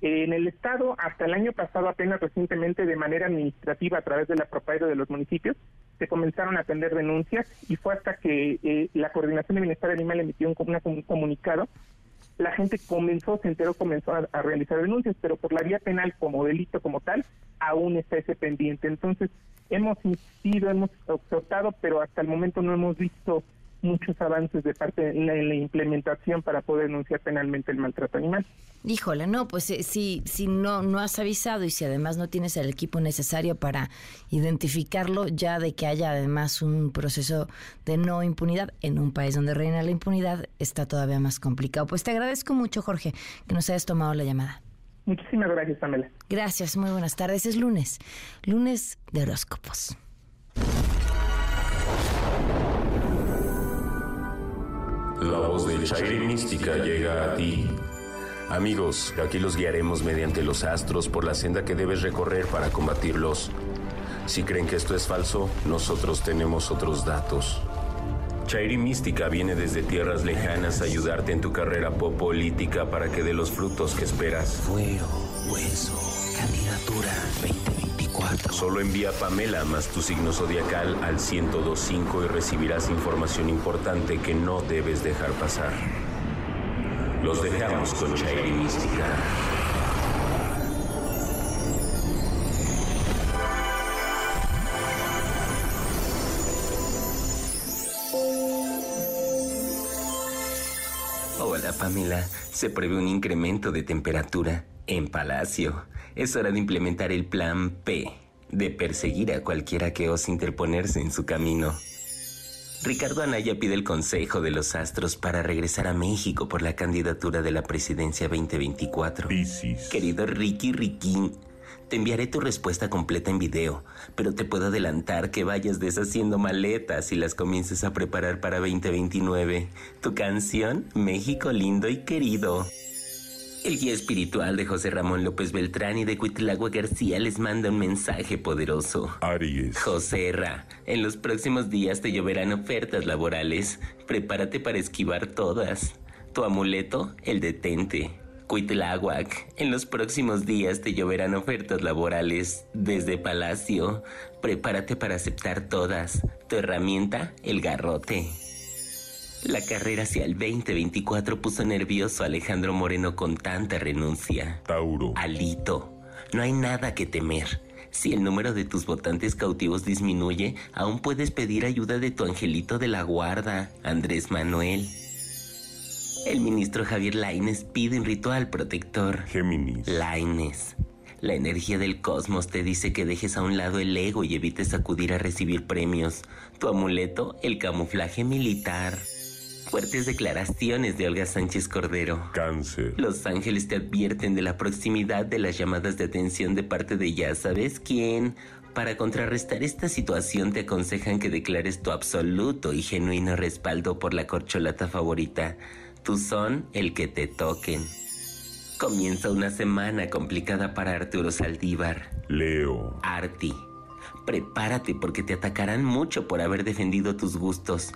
en el Estado, hasta el año pasado, apenas recientemente, de manera administrativa, a través de la propiedad de los municipios, se comenzaron a atender denuncias y fue hasta que la Coordinación de Bienestar Animal emitió un, un comunicado la gente comenzó, se enteró, comenzó a, realizar denuncias, pero por la vía penal como delito como tal, aún está ese pendiente. Entonces, hemos insistido, hemos exhortado, pero hasta el momento no hemos visto muchos avances de parte en la, implementación para poder denunciar penalmente el maltrato animal. Híjole, no, pues eh, si, si no, no has avisado y si además no tienes el equipo necesario para identificarlo, ya de que haya además un proceso de no impunidad en un país donde reina la impunidad, está todavía más complicado. Pues te agradezco mucho, Jorge, que nos hayas tomado la llamada. Muchísimas gracias, Pamela. Gracias, muy buenas tardes. Es lunes, lunes de horóscopos. La voz de Chairi Mística llega a ti. Amigos, aquí los guiaremos mediante los astros por la senda que debes recorrer para combatirlos. Si creen que esto es falso, nosotros tenemos otros datos. Chairi Mística viene desde tierras lejanas a ayudarte en tu carrera política para que dé los frutos que esperas. Fuero, hueso, candidatura 2024. Solo envía Pamela más tu signo zodiacal al 1025 y recibirás información importante que no debes dejar pasar. Los dejamos con Chairi Mística. Hola Pamela, se prevé un incremento de temperatura en Palacio. Es hora de implementar el plan P, de perseguir a cualquiera que ose interponerse en su camino. Ricardo Anaya pide el consejo de los astros para regresar a México por la candidatura de la presidencia 2024. Querido Ricky Riquín, Te enviaré tu respuesta completa en video, pero te puedo adelantar que vayas deshaciendo maletas y las comiences a preparar para 2029. Tu canción, México lindo y querido. El guía espiritual de José Ramón López Beltrán y de Cuitlagua García les manda un mensaje poderoso. Aries. José Ra, en los próximos días te lloverán ofertas laborales. Prepárate para esquivar todas. Tu amuleto, el detente. Cuitláhuac, en los próximos días te lloverán ofertas laborales desde Palacio. Prepárate para aceptar todas. Tu herramienta, el garrote. La carrera hacia el 2024 puso nervioso a Alejandro Moreno con tanta renuncia. Tauro. Alito, no hay nada que temer. Si el número de tus votantes cautivos disminuye, aún puedes pedir ayuda de tu angelito de la guarda, Andrés Manuel. El ministro Javier Laines pide un ritual protector. Géminis. Laines. La energía del cosmos te dice que dejes a un lado el ego y evites acudir a recibir premios. Tu amuleto, el camuflaje militar. Fuertes declaraciones de Olga Sánchez Cordero. Cáncer. Los ángeles te advierten de la proximidad de las llamadas de atención de parte de ya sabes quién. Para contrarrestar esta situación te aconsejan que declares tu absoluto y genuino respaldo por la corcholata favorita. Tu son el que te toquen. Comienza una semana complicada para Arturo Saldívar. Leo. Arti. Prepárate porque te atacarán mucho por haber defendido tus gustos.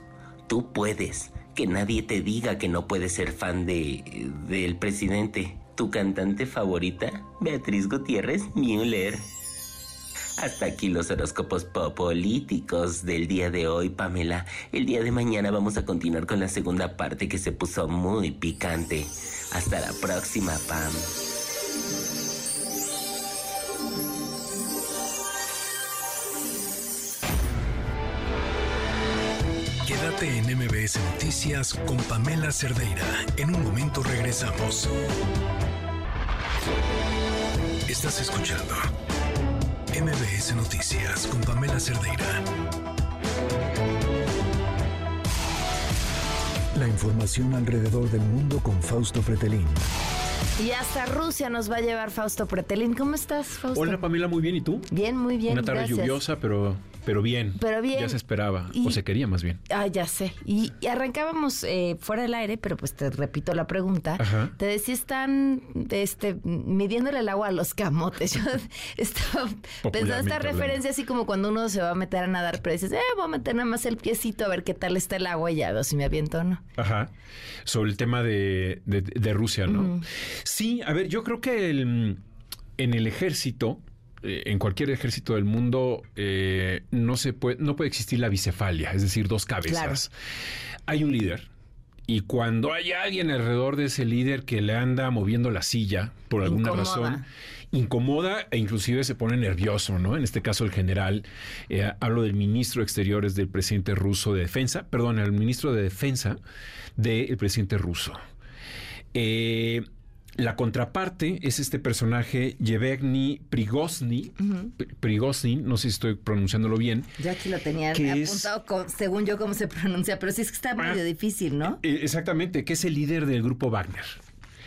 Tú puedes. Que nadie te diga que no puedes ser fan de del presidente. Tu cantante favorita, Beatriz Gutiérrez Müller. Hasta aquí los horóscopos políticos del día de hoy, Pamela. El día de mañana vamos a continuar con la segunda parte que se puso muy picante. Hasta la próxima, Pam. Quédate en MBS Noticias con Pamela Cerdeira. En un momento regresamos. Estás escuchando MBS Noticias con Pamela Cerdeira. La información alrededor del mundo con Fausto Pretelín. Y hasta Rusia nos va a llevar Fausto Pretelín. ¿Cómo estás, Fausto? Hola Pamela, muy bien. ¿Y tú? Bien, muy bien. Una tarde gracias. lluviosa, pero, pero bien. Pero bien. Ya se esperaba, Y- o se quería más bien. Ah, ya sé. Y, y arrancábamos eh, fuera del aire, pero pues te repito la pregunta. Ajá. Te decía, están este, midiéndole el agua a los camotes. Yo estaba pensando esta hablando. referencia así como cuando uno se va a meter a nadar, pero dices, eh, voy a meter nada más el piecito a ver qué tal está el agua y ya veo si me aviento o no. Ajá. Sobre el tema de, de- de Rusia, ¿no? Sí, a ver, yo creo que el- en el ejército, eh, en cualquier ejército del mundo, eh, no se puede, no puede existir la bicefalia, es decir, dos cabezas. Hay un líder. Y cuando hay alguien alrededor de ese líder que le anda moviendo la silla por alguna Incomoda. razón, incomoda e inclusive se pone nervioso, ¿no? En este caso el general, eh, hablo del ministro de Exteriores del presidente ruso de defensa, perdón, el ministro de defensa del presidente ruso. Eh, la contraparte es este personaje Yevgeny Prigozhin, P- Prigozhin, no sé si estoy pronunciándolo bien. Yo aquí lo tenía ¿Qué es? apuntado con- según yo cómo se pronuncia, pero sí es que está medio difícil, ¿no? Eh, exactamente, que es el líder del grupo Wagner.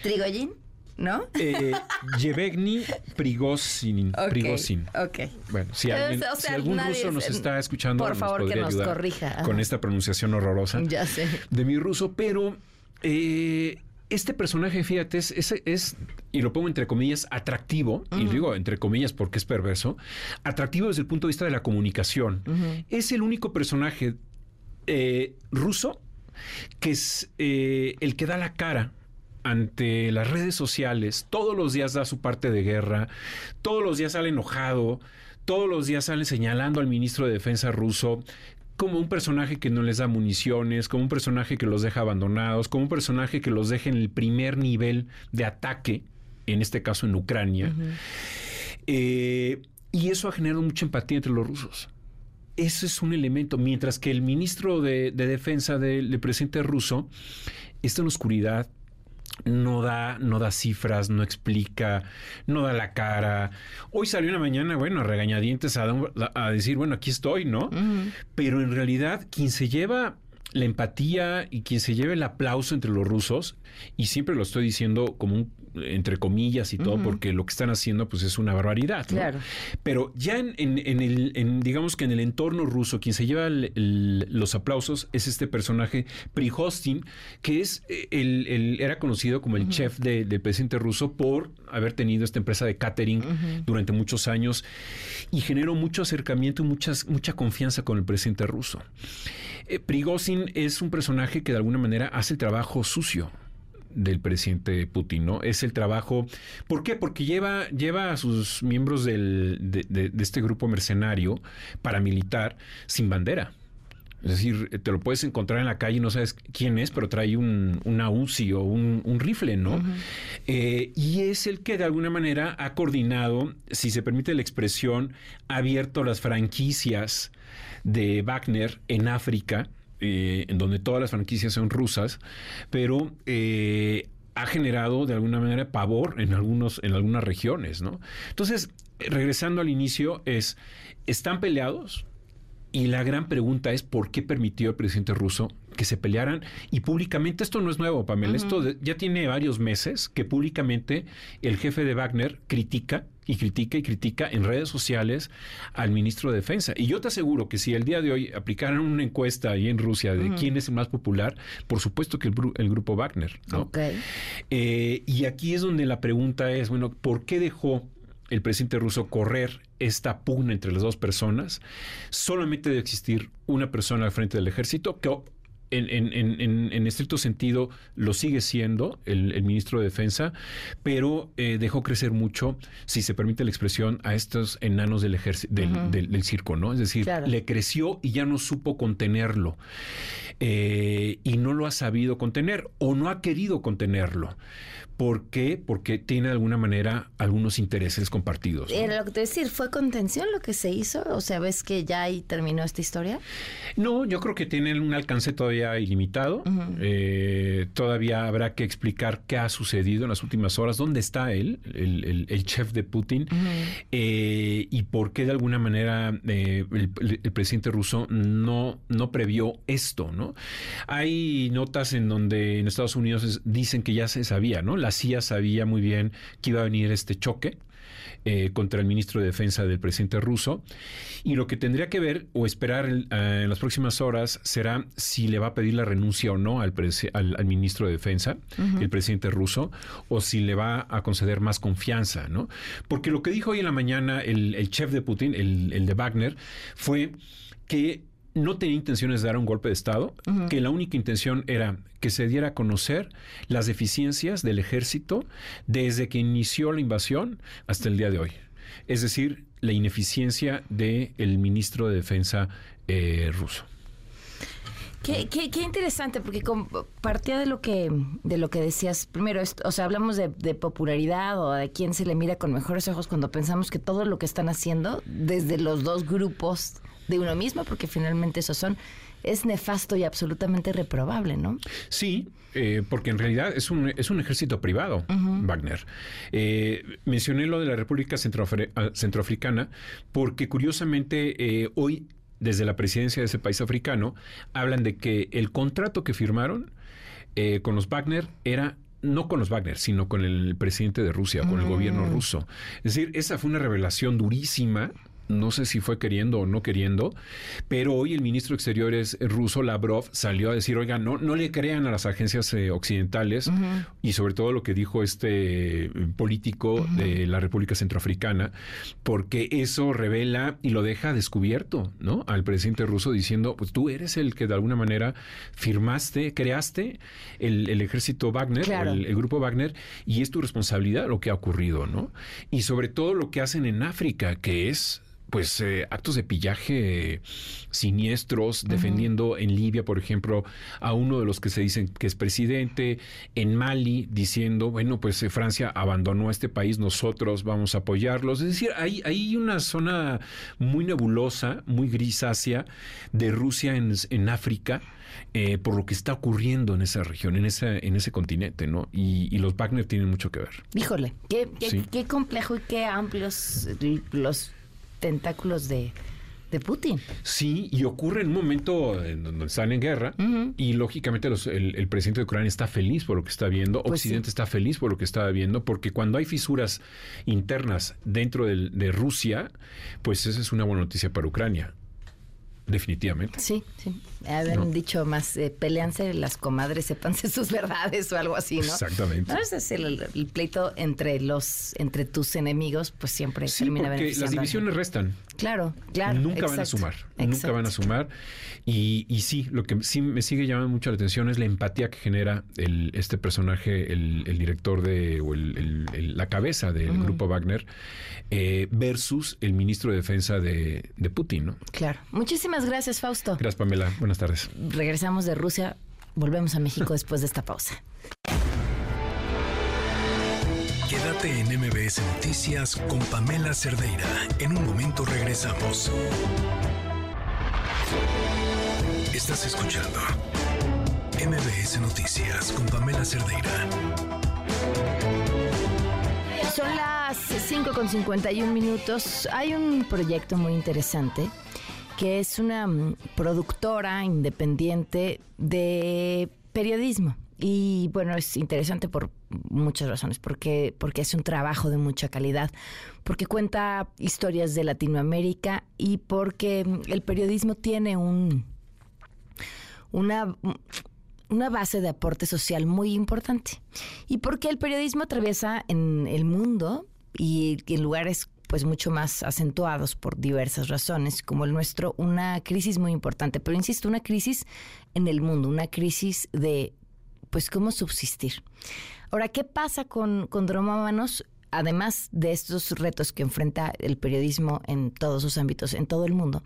Trigoyin, ¿no? Eh, Yevgeny Prigozhin. Ok, Prigozhin. ok. Bueno, si, alguien- o sea, si algún ruso nos es- está escuchando, por nos favor, que nos ayudar corrija. Ajá. con esta pronunciación horrorosa Ya sé. de mi ruso, pero eh, este personaje, fíjate, es, es- es, y lo pongo entre comillas, atractivo, y Ujú. digo entre comillas porque es perverso, atractivo desde el punto de vista de la comunicación. Es el único personaje eh, ruso que es eh, el que da la cara ante las redes sociales, todos los días da su parte de guerra, todos los días sale enojado, todos los días sale señalando al ministro de Defensa ruso como un personaje que no les da municiones, como un personaje que los deja abandonados, como un personaje que los deja en el primer nivel de ataque, en este caso en Ucrania. Eh, y eso ha generado mucha empatía entre los rusos. Ese es un elemento, mientras que el ministro de, de defensa del, del presidente ruso está en oscuridad, no da, no da cifras, no explica, no da la cara. Hoy salió en la mañana, bueno, a regañadientes a, a decir, bueno, aquí estoy, ¿no? Pero en realidad, quien se lleva la empatía y quien se lleve el aplauso entre los rusos, y siempre lo estoy diciendo como un, entre comillas y todo, porque lo que están haciendo pues es una barbaridad. Claro. Pero ya en, el, digamos que en el entorno ruso, quien se lleva los aplausos es este personaje Prihostin, que es eh, el, era conocido como el chef del presidente ruso por haber tenido esta empresa de catering durante muchos años y generó mucho acercamiento y muchas, mucha confianza con el presidente ruso. Eh, Prigozhin es un personaje que de alguna manera hace el trabajo sucio del presidente Putin, ¿no? Es el trabajo. ¿Por qué? Porque lleva, lleva a sus miembros del, de, este grupo mercenario paramilitar sin bandera. Es decir, te lo puedes encontrar en la calle y no sabes quién es, pero trae un, una UCI o un, rifle, ¿no? Eh, y es el que de alguna manera ha coordinado, si se permite la expresión, ha abierto las franquicias de Wagner en África eh, en donde todas las franquicias son rusas, pero eh, ha generado de alguna manera pavor en, algunos, en algunas regiones, ¿no? Entonces, regresando al inicio, es, ¿están peleados? Y la gran pregunta es por qué permitió el presidente ruso que se pelearan y públicamente esto no es nuevo, Pamela, esto ya tiene varios meses que públicamente el jefe de Wagner critica y critica y critica en redes sociales al ministro de Defensa. Y yo te aseguro que si el día de hoy aplicaran una encuesta ahí en Rusia de quién es el más popular, por supuesto que el, grupo Wagner. ¿no? Eh, y aquí es donde la pregunta es, bueno, ¿por qué dejó el presidente ruso correr esta pugna entre las dos personas? Solamente debe existir una persona al frente del ejército que en, estricto sentido lo sigue siendo el, ministro de Defensa, pero eh, dejó crecer mucho, si se permite la expresión, a estos enanos del, del, circo, ¿no? Es decir, le creció y ya no supo contenerlo. Eh, y no lo ha sabido contener o no ha querido contenerlo. ¿Por qué? Porque tiene de alguna manera algunos intereses compartidos. Era lo que te decir, ¿fue contención lo que se hizo? O sea, ¿ves que ya ahí terminó esta historia? No, yo creo que tiene un alcance todavía ilimitado. Eh, todavía habrá que explicar qué ha sucedido en las últimas horas, dónde está él, el, chef de Putin, eh, y por qué de alguna manera eh, el, presidente ruso no, no previó esto, ¿no? Hay notas en donde en Estados Unidos dicen que ya se sabía, ¿no? La CIA sabía muy bien que iba a venir este choque. Eh, contra el ministro de Defensa del presidente ruso. Y lo que tendría que ver o esperar eh, en las próximas horas será si le va a pedir la renuncia o no al, al, ministro de Defensa, el presidente ruso, o si le va a conceder más confianza, ¿no? Porque lo que dijo hoy en la mañana el, chef de Putin, el, el de Wagner, fue que no tenía intenciones de dar un golpe de Estado, que la única intención era que se diera a conocer las deficiencias del ejército desde que inició la invasión hasta el día de hoy. Es decir, la ineficiencia del ministro de Defensa eh, ruso. Qué, qué, interesante, porque partía de lo que de lo que decías primero, o sea, hablamos de, de, popularidad o de quién se le mira con mejores ojos cuando pensamos que todo lo que están haciendo desde los dos grupos de uno mismo, porque finalmente esos son, es nefasto y absolutamente reprobable, ¿no? Sí, eh, porque en realidad es un, es un ejército privado, Wagner. Eh, mencioné lo de la República ah, Centroafricana porque curiosamente eh, hoy, desde la presidencia de ese país africano, hablan de que el contrato que firmaron con los Wagner era no con los Wagner, sino con el presidente de Rusia, con el gobierno mm. ruso. Es decir, esa fue una revelación durísima no sé si fue queriendo o no queriendo, pero hoy el ministro de Exteriores ruso, Lavrov, salió a decir, oiga, no, no le crean a las agencias eh, occidentales y sobre todo lo que dijo este eh, político de la República Centroafricana, porque eso revela y lo deja descubierto, ¿no? Al presidente ruso diciendo, pues tú eres el que de alguna manera firmaste, creaste el, ejército Wagner, el, el grupo Wagner, y es tu responsabilidad lo que ha ocurrido, ¿no? Y sobre todo lo que hacen en África, que es pues eh, actos de pillaje siniestros, defendiendo en Libia, por ejemplo, a uno de los que se dicen que es presidente, en Mali, diciendo, bueno, pues eh, Francia abandonó a este país, nosotros vamos a apoyarlos. Es decir, hay, hay una zona muy nebulosa, muy grisácea de Rusia en, en África. Eh, por lo que está ocurriendo en esa región, en ese, en ese continente, ¿no? Y, los Wagner tienen mucho que ver. Híjole, qué, qué complejo y qué amplios los tentáculos de, de Putin. Sí, y ocurre en un momento en donde están en guerra y lógicamente el, presidente de Ucrania está feliz por lo que está viendo, pues Occidente está feliz por lo que está viendo, porque cuando hay fisuras internas dentro de Rusia, pues esa es una buena noticia para Ucrania. Definitivamente. Sí, sí. Habían dicho más, eh, peleanse las comadres, sepanse sus verdades o algo así, ¿no? Exactamente. ¿No? Es el, pleito entre los, entre tus enemigos, pues siempre sí, termina porque las divisiones restan. Claro, claro. Nunca van a sumar, nunca van a sumar. Y, y, sí, lo que sí me sigue llamando mucho la atención es la empatía que genera el, este personaje, el, director de, o la cabeza del grupo Wagner, eh, versus el ministro de Defensa de, de Putin, ¿no? Claro. Muchísimas gracias, Fausto. Gracias, Pamela. Buenas tardes. Regresamos de Rusia, volvemos a México después de esta pausa. Quédate en MBS Noticias con Pamela Cerdeira. En un momento regresamos. Estás escuchando MBS Noticias con Pamela Cerdeira. Son las 5 con 51 minutos. Hay un proyecto muy interesante que es una mm, productora independiente de periodismo. Y bueno, es interesante por muchas razones, porque, porque es un trabajo de mucha calidad, porque cuenta historias de Latinoamérica y porque mm, el periodismo tiene un, una, una base de aporte social muy importante. Y porque el periodismo atraviesa en el mundo y en lugares pues mucho más acentuados por diversas razones, como el nuestro, una crisis muy importante. Pero insisto, una crisis en el mundo, una crisis de pues cómo subsistir. Ahora, ¿qué pasa con, con dromómanos? Además de estos retos que enfrenta el periodismo en todos sus ámbitos, en todo el mundo,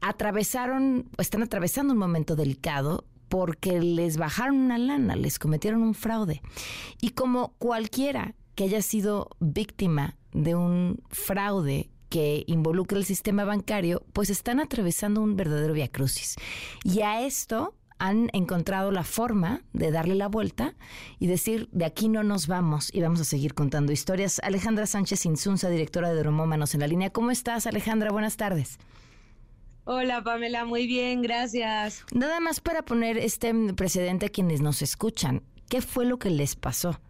atravesaron, están atravesando un momento delicado porque les bajaron una lana, les cometieron un fraude. Y como cualquiera que haya sido víctima de un fraude que involucra el sistema bancario, pues están atravesando un verdadero viacrucis. Y a esto han encontrado la forma de darle la vuelta y decir, de aquí no nos vamos y vamos a seguir contando historias. Alejandra Sánchez Insunza, directora de Dromómanos en la línea. ¿Cómo estás, Alejandra? Buenas tardes. Hola Pamela, muy bien, gracias. Nada más para poner este precedente a quienes nos escuchan, ¿qué fue lo que les pasó?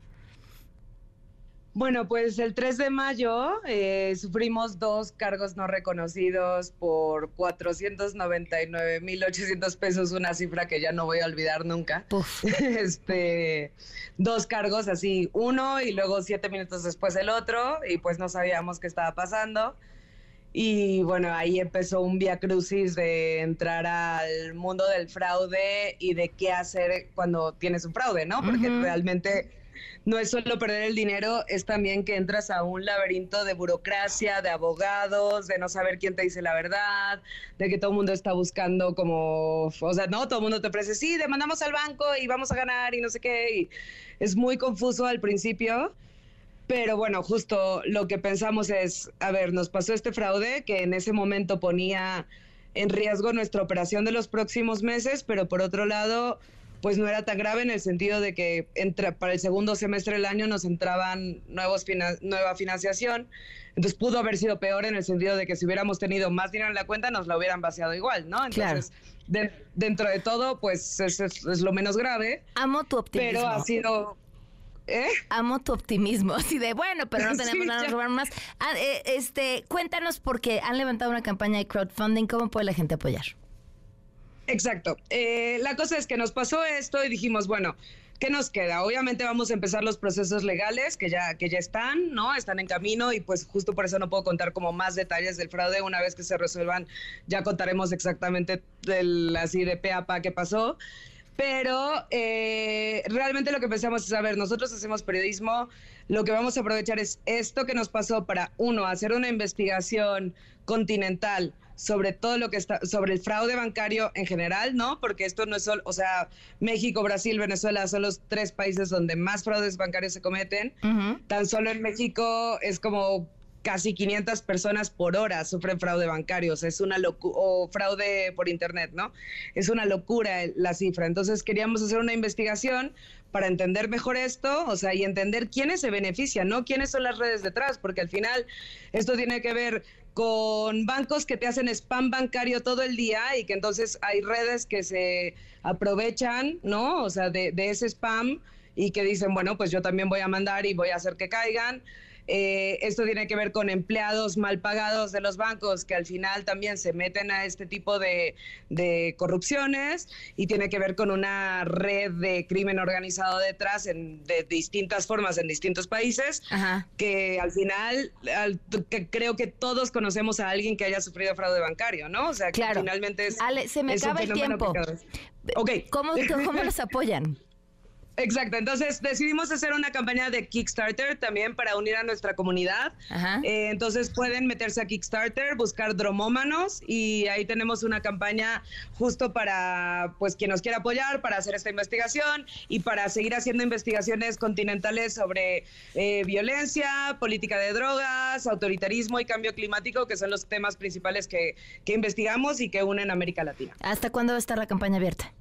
Bueno, pues el 3 de mayo eh, sufrimos dos cargos no reconocidos por 499.800 pesos, una cifra que ya no voy a olvidar nunca. este, dos cargos así, uno y luego siete minutos después el otro, y pues no sabíamos qué estaba pasando. Y bueno, ahí empezó un via crucis de entrar al mundo del fraude y de qué hacer cuando tienes un fraude, ¿no? Porque realmente no es solo perder el dinero, es también que entras a un laberinto de burocracia, de abogados, de no saber quién te dice la verdad, de que todo el mundo está buscando como, o sea, no, todo el mundo te ofrece, sí, demandamos al banco y vamos a ganar y no sé qué, es muy confuso al principio. Pero bueno, justo lo que pensamos es, a ver, nos pasó este fraude que en ese momento ponía en riesgo nuestra operación de los próximos meses, pero por otro lado, pues no era tan grave en el sentido de que entra, para el segundo semestre del año nos entraban nuevos nueva financiación. Entonces pudo haber sido peor en el sentido de que si hubiéramos tenido más dinero en la cuenta nos la hubieran vaciado igual, ¿no? Entonces, dentro de todo, pues es, es, lo menos grave. Amo tu optimismo. Pero ha sido... ¿Eh? Amo tu optimismo, así de bueno, pero no tenemos nada que robar más. Ah, eh, este, cuéntanos porque han levantado una campaña de crowdfunding, ¿cómo puede la gente apoyar? Exacto. Eh, la cosa es que nos pasó esto y dijimos, bueno, ¿qué nos queda? Obviamente vamos a empezar los procesos legales que ya, que ya están, ¿no? Están en camino y pues justo por eso no puedo contar como más detalles del fraude. Una vez que se resuelvan, ya contaremos exactamente del, así de pe a pa qué pasó. Pero eh, realmente lo que pensamos es, a ver, nosotros hacemos periodismo, lo que vamos a aprovechar es esto que nos pasó para, uno, hacer una investigación continental sobre todo lo que está, sobre el fraude bancario en general, ¿no? Porque esto no es solo, o sea, México, Brasil, Venezuela son los tres países donde más fraudes bancarios se cometen. Tan solo en México es como casi 500 personas por hora sufren fraude bancario, o sea, es una locura, o fraude por internet, ¿no? Es una locura la cifra. Entonces queríamos hacer una investigación para entender mejor esto, o sea, y entender quiénes se benefician, ¿no? ¿Quiénes son las redes detrás? Porque al final esto tiene que ver con bancos que te hacen spam bancario todo el día y que entonces hay redes que se aprovechan, ¿no? O sea, de, de ese spam y que dicen, bueno, pues yo también voy a mandar y voy a hacer que caigan. Eh, esto tiene que ver con empleados mal pagados de los bancos que al final también se meten a este tipo de, corrupciones y tiene que ver con una red de crimen organizado detrás en, de distintas formas en distintos países que al final creo que todos conocemos a alguien que haya sufrido fraude bancario, ¿no? O sea, que finalmente es... Ale, se me acaba el tiempo. Ok. ¿Cómo, ¿Cómo los apoyan? Exacto, entonces decidimos hacer una campaña de Kickstarter también para unir a nuestra comunidad. Eh, entonces pueden meterse a Kickstarter, buscar dromómanos y ahí tenemos una campaña justo para pues quien nos quiera apoyar para hacer esta investigación y para seguir haciendo investigaciones continentales sobre eh, violencia, política de drogas, autoritarismo y cambio climático, que son los temas principales que, que investigamos y que unen América Latina. ¿Hasta cuándo va a estar la campaña abierta?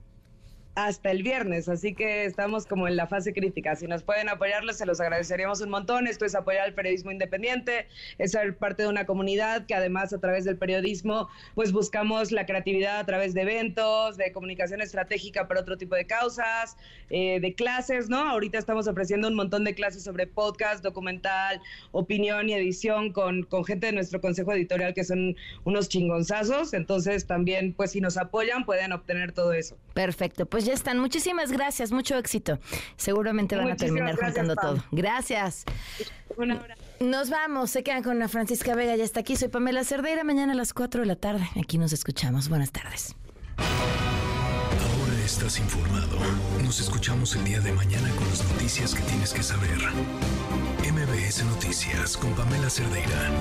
Hasta el viernes, así que estamos como en la fase crítica. Si nos pueden apoyarles, se los agradeceríamos un montón. Esto es apoyar al periodismo independiente, es ser parte de una comunidad que además a través del periodismo pues buscamos la creatividad a través de eventos, de comunicación estratégica para otro tipo de causas, eh, de clases, ¿no? Ahorita estamos ofreciendo un montón de clases sobre podcast, documental, opinión y edición con, con gente de nuestro consejo editorial que son unos chingonzazos. Entonces también pues si nos apoyan pueden obtener todo eso. Perfecto, pues ya están. Muchísimas gracias, mucho éxito. Seguramente van a terminar juntando todo. Gracias. Nos vamos, se quedan con la Francisca Vega, ya está aquí. Soy Pamela Cerdeira, mañana a las 4 de la tarde. Aquí nos escuchamos. Buenas tardes. Ahora estás informado. Nos escuchamos el día de mañana con las noticias que tienes que saber. MBS Noticias con Pamela Cerdeira.